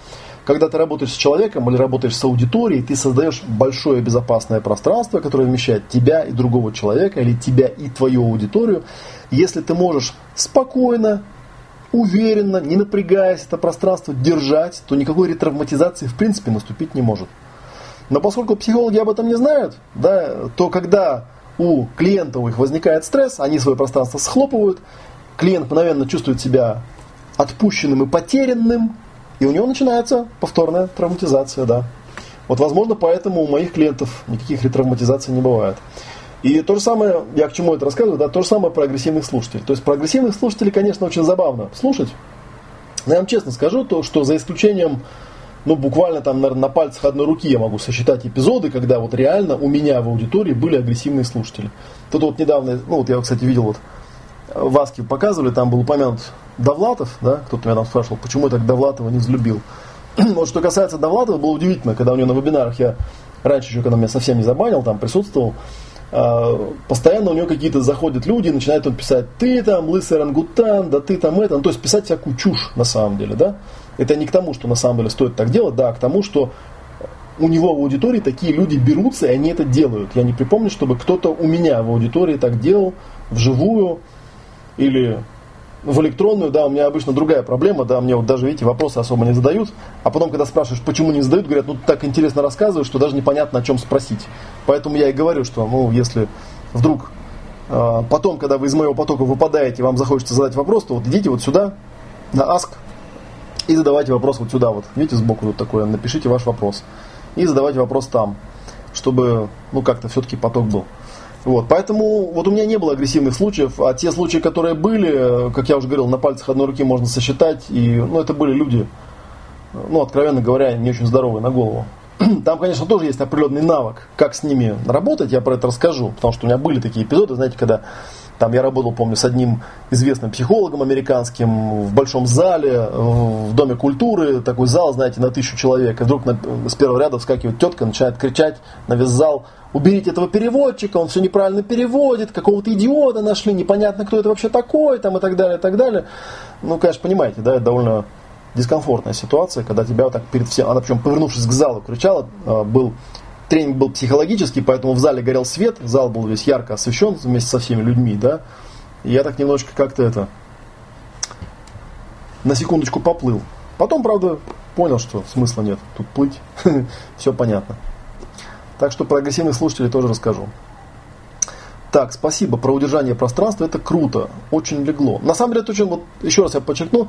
когда ты работаешь с человеком или работаешь с аудиторией, ты создаешь большое безопасное пространство, которое вмещает тебя и другого человека, или тебя и твою аудиторию. Если ты можешь спокойно, уверенно, не напрягаясь это пространство держать, то никакой ретравматизации в принципе наступить не может. Но поскольку психологи об этом не знают, да, то когда у клиентов у их возникает стресс, они свое пространство схлопывают, клиент мгновенно чувствует себя отпущенным и потерянным, и у него начинается повторная травматизация, да. Вот, возможно, поэтому у моих клиентов никаких ретравматизаций не бывает. И то же самое, я к чему это рассказываю, да, то же самое про агрессивных слушателей. То есть про агрессивных слушателей, конечно, очень забавно слушать. Но я вам честно скажу, то, что за исключением, ну, буквально там, наверное, на пальцах одной руки я могу сосчитать эпизоды, когда вот реально у меня в аудитории были агрессивные слушатели. Тут вот недавно, ну, вот я, кстати, видел вот в Аске показывали, там был упомянут Довлатов, да, кто-то меня там спрашивал, почему я так Довлатова не взлюбил. вот что касается Довлатова, было удивительно, когда у него на вебинарах я раньше еще, когда меня совсем не забанил, там присутствовал, а, постоянно у него какие-то заходят люди, начинают он писать, ты там лысый рангутан, да ты там это, ну, то есть писать всякую чушь на самом деле, да. Это не к тому, что на самом деле стоит так делать, да, а к тому, что у него в аудитории такие люди берутся, и они это делают. Я не припомню, чтобы кто-то у меня в аудитории так делал вживую или в электронную, да, у меня обычно другая проблема, да, мне вот даже, видите, вопросы особо не задают, а потом, когда спрашиваешь, почему не задают, говорят, ну, так интересно рассказываешь, что даже непонятно, о чем спросить. Поэтому я и говорю, что, ну, если вдруг э, потом, когда вы из моего потока выпадаете, вам захочется задать вопрос, то вот идите вот сюда, на Ask, и задавайте вопрос вот сюда вот. Видите, сбоку вот такое, напишите ваш вопрос. И задавайте вопрос там, чтобы, ну, как-то все-таки поток был. Вот, поэтому вот у меня не было агрессивных случаев, а те случаи, которые были, как я уже говорил, на пальцах одной руки можно сосчитать, и ну, это были люди, ну, откровенно говоря, не очень здоровые на голову. Там, конечно, тоже есть определенный навык, как с ними работать, я про это расскажу, потому что у меня были такие эпизоды, знаете, когда там я работал, помню, с одним известным психологом американским в большом зале, в Доме культуры, такой зал, знаете, на тысячу человек, и вдруг на, с первого ряда вскакивает тетка, начинает кричать на весь зал, уберите этого переводчика, он все неправильно переводит, какого-то идиота нашли, непонятно, кто это вообще такой, там и так далее, и так далее. Ну, конечно, понимаете, да, это довольно дискомфортная ситуация, когда тебя вот так перед всем, она причем повернувшись к залу кричала, а, был тренинг был психологический, поэтому в зале горел свет, зал был весь ярко освещен вместе со всеми людьми, да, и я так немножечко как-то это, на секундочку поплыл. Потом, правда, понял, что смысла нет тут плыть, все понятно. Так что про агрессивных слушателей тоже расскажу. Так, спасибо. Про удержание пространства это круто, очень легло. На самом деле, это очень, вот, еще раз я подчеркну,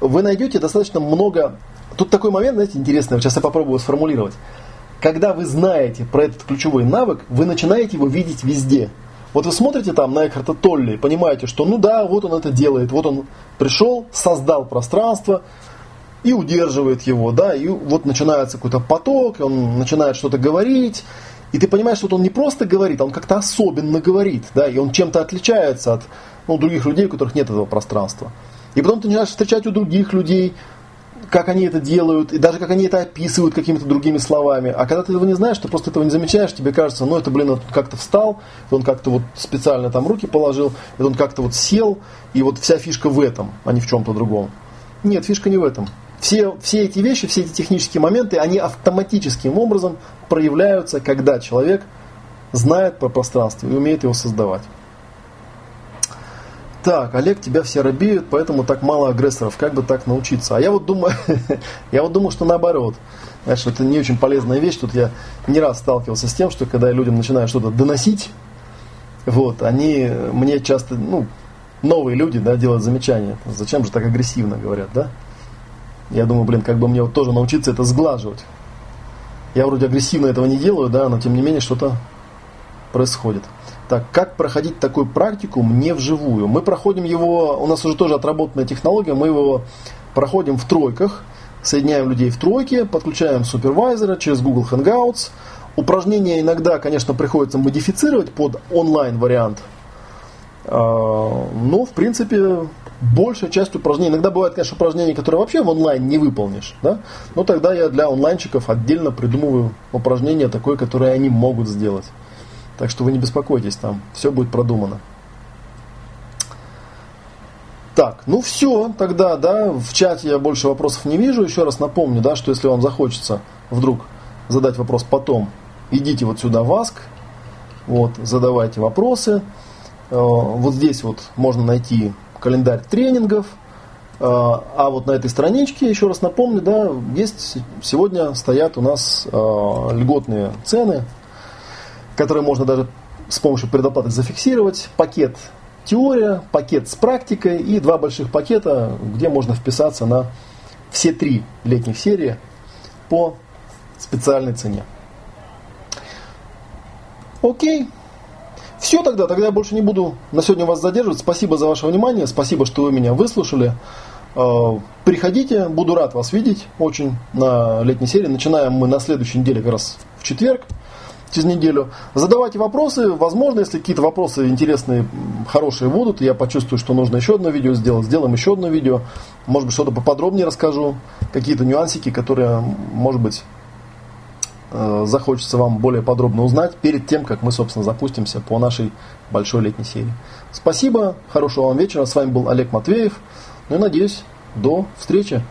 вы найдете достаточно много. Тут такой момент, знаете, интересный, сейчас я попробую сформулировать. Когда вы знаете про этот ключевой навык, вы начинаете его видеть везде. Вот вы смотрите там на Экхарта Толли и понимаете, что ну да, вот он это делает, вот он пришел, создал пространство, и удерживает его, да, и вот начинается какой-то поток, он начинает что-то говорить, и ты понимаешь, что он не просто говорит, а он как-то особенно говорит, да, и он чем-то отличается от ну, других людей, у которых нет этого пространства. И потом ты начинаешь встречать у других людей, как они это делают, и даже как они это описывают какими-то другими словами. А когда ты этого не знаешь, ты просто этого не замечаешь, тебе кажется, ну это, блин, он как-то встал, он как-то вот специально там руки положил, и он как-то вот сел, и вот вся фишка в этом, а не в чем-то другом. Нет, фишка не в этом. Все, все эти вещи, все эти технические моменты, они автоматическим образом проявляются, когда человек знает про пространство и умеет его создавать. Так, Олег, тебя все робеют, поэтому так мало агрессоров. Как бы так научиться? А я вот думаю, я вот думаю, что наоборот. Знаешь, это не очень полезная вещь. Тут я не раз сталкивался с тем, что когда людям начинают что-то доносить, вот, они мне часто, ну, новые люди, да, делают замечания. Зачем же так агрессивно говорят, да? Я думаю, блин, как бы мне вот тоже научиться это сглаживать. Я вроде агрессивно этого не делаю, да, но тем не менее что-то происходит. Так, как проходить такую практику мне вживую? Мы проходим его, у нас уже тоже отработанная технология, мы его проходим в тройках, соединяем людей в тройке, подключаем супервайзера через Google Hangouts. Упражнения иногда, конечно, приходится модифицировать под онлайн вариант. А, но, в принципе, большая часть упражнений, иногда бывают, конечно, упражнения, которые вообще в онлайн не выполнишь, да? но тогда я для онлайнчиков отдельно придумываю упражнение такое, которое они могут сделать. Так что вы не беспокойтесь, там все будет продумано. Так, ну все, тогда, да, в чате я больше вопросов не вижу. Еще раз напомню, да, что если вам захочется вдруг задать вопрос потом, идите вот сюда в Ask, вот, задавайте вопросы. Э, вот здесь вот можно найти календарь тренингов. А вот на этой страничке, еще раз напомню, да, есть сегодня стоят у нас льготные цены, которые можно даже с помощью предоплаты зафиксировать. Пакет теория, пакет с практикой и два больших пакета, где можно вписаться на все три летних серии по специальной цене. Окей. Все тогда, тогда я больше не буду на сегодня вас задерживать. Спасибо за ваше внимание, спасибо, что вы меня выслушали. Э, приходите, буду рад вас видеть очень на летней серии. Начинаем мы на следующей неделе, как раз в четверг через неделю. Задавайте вопросы. Возможно, если какие-то вопросы интересные, хорошие будут, я почувствую, что нужно еще одно видео сделать, сделаем еще одно видео. Может быть, что-то поподробнее расскажу. Какие-то нюансики, которые, может быть, э, захочется вам более подробно узнать перед тем, как мы, собственно, запустимся по нашей большой летней серии. Спасибо, хорошего вам вечера. С вами был Олег Матвеев. Ну и надеюсь, до встречи.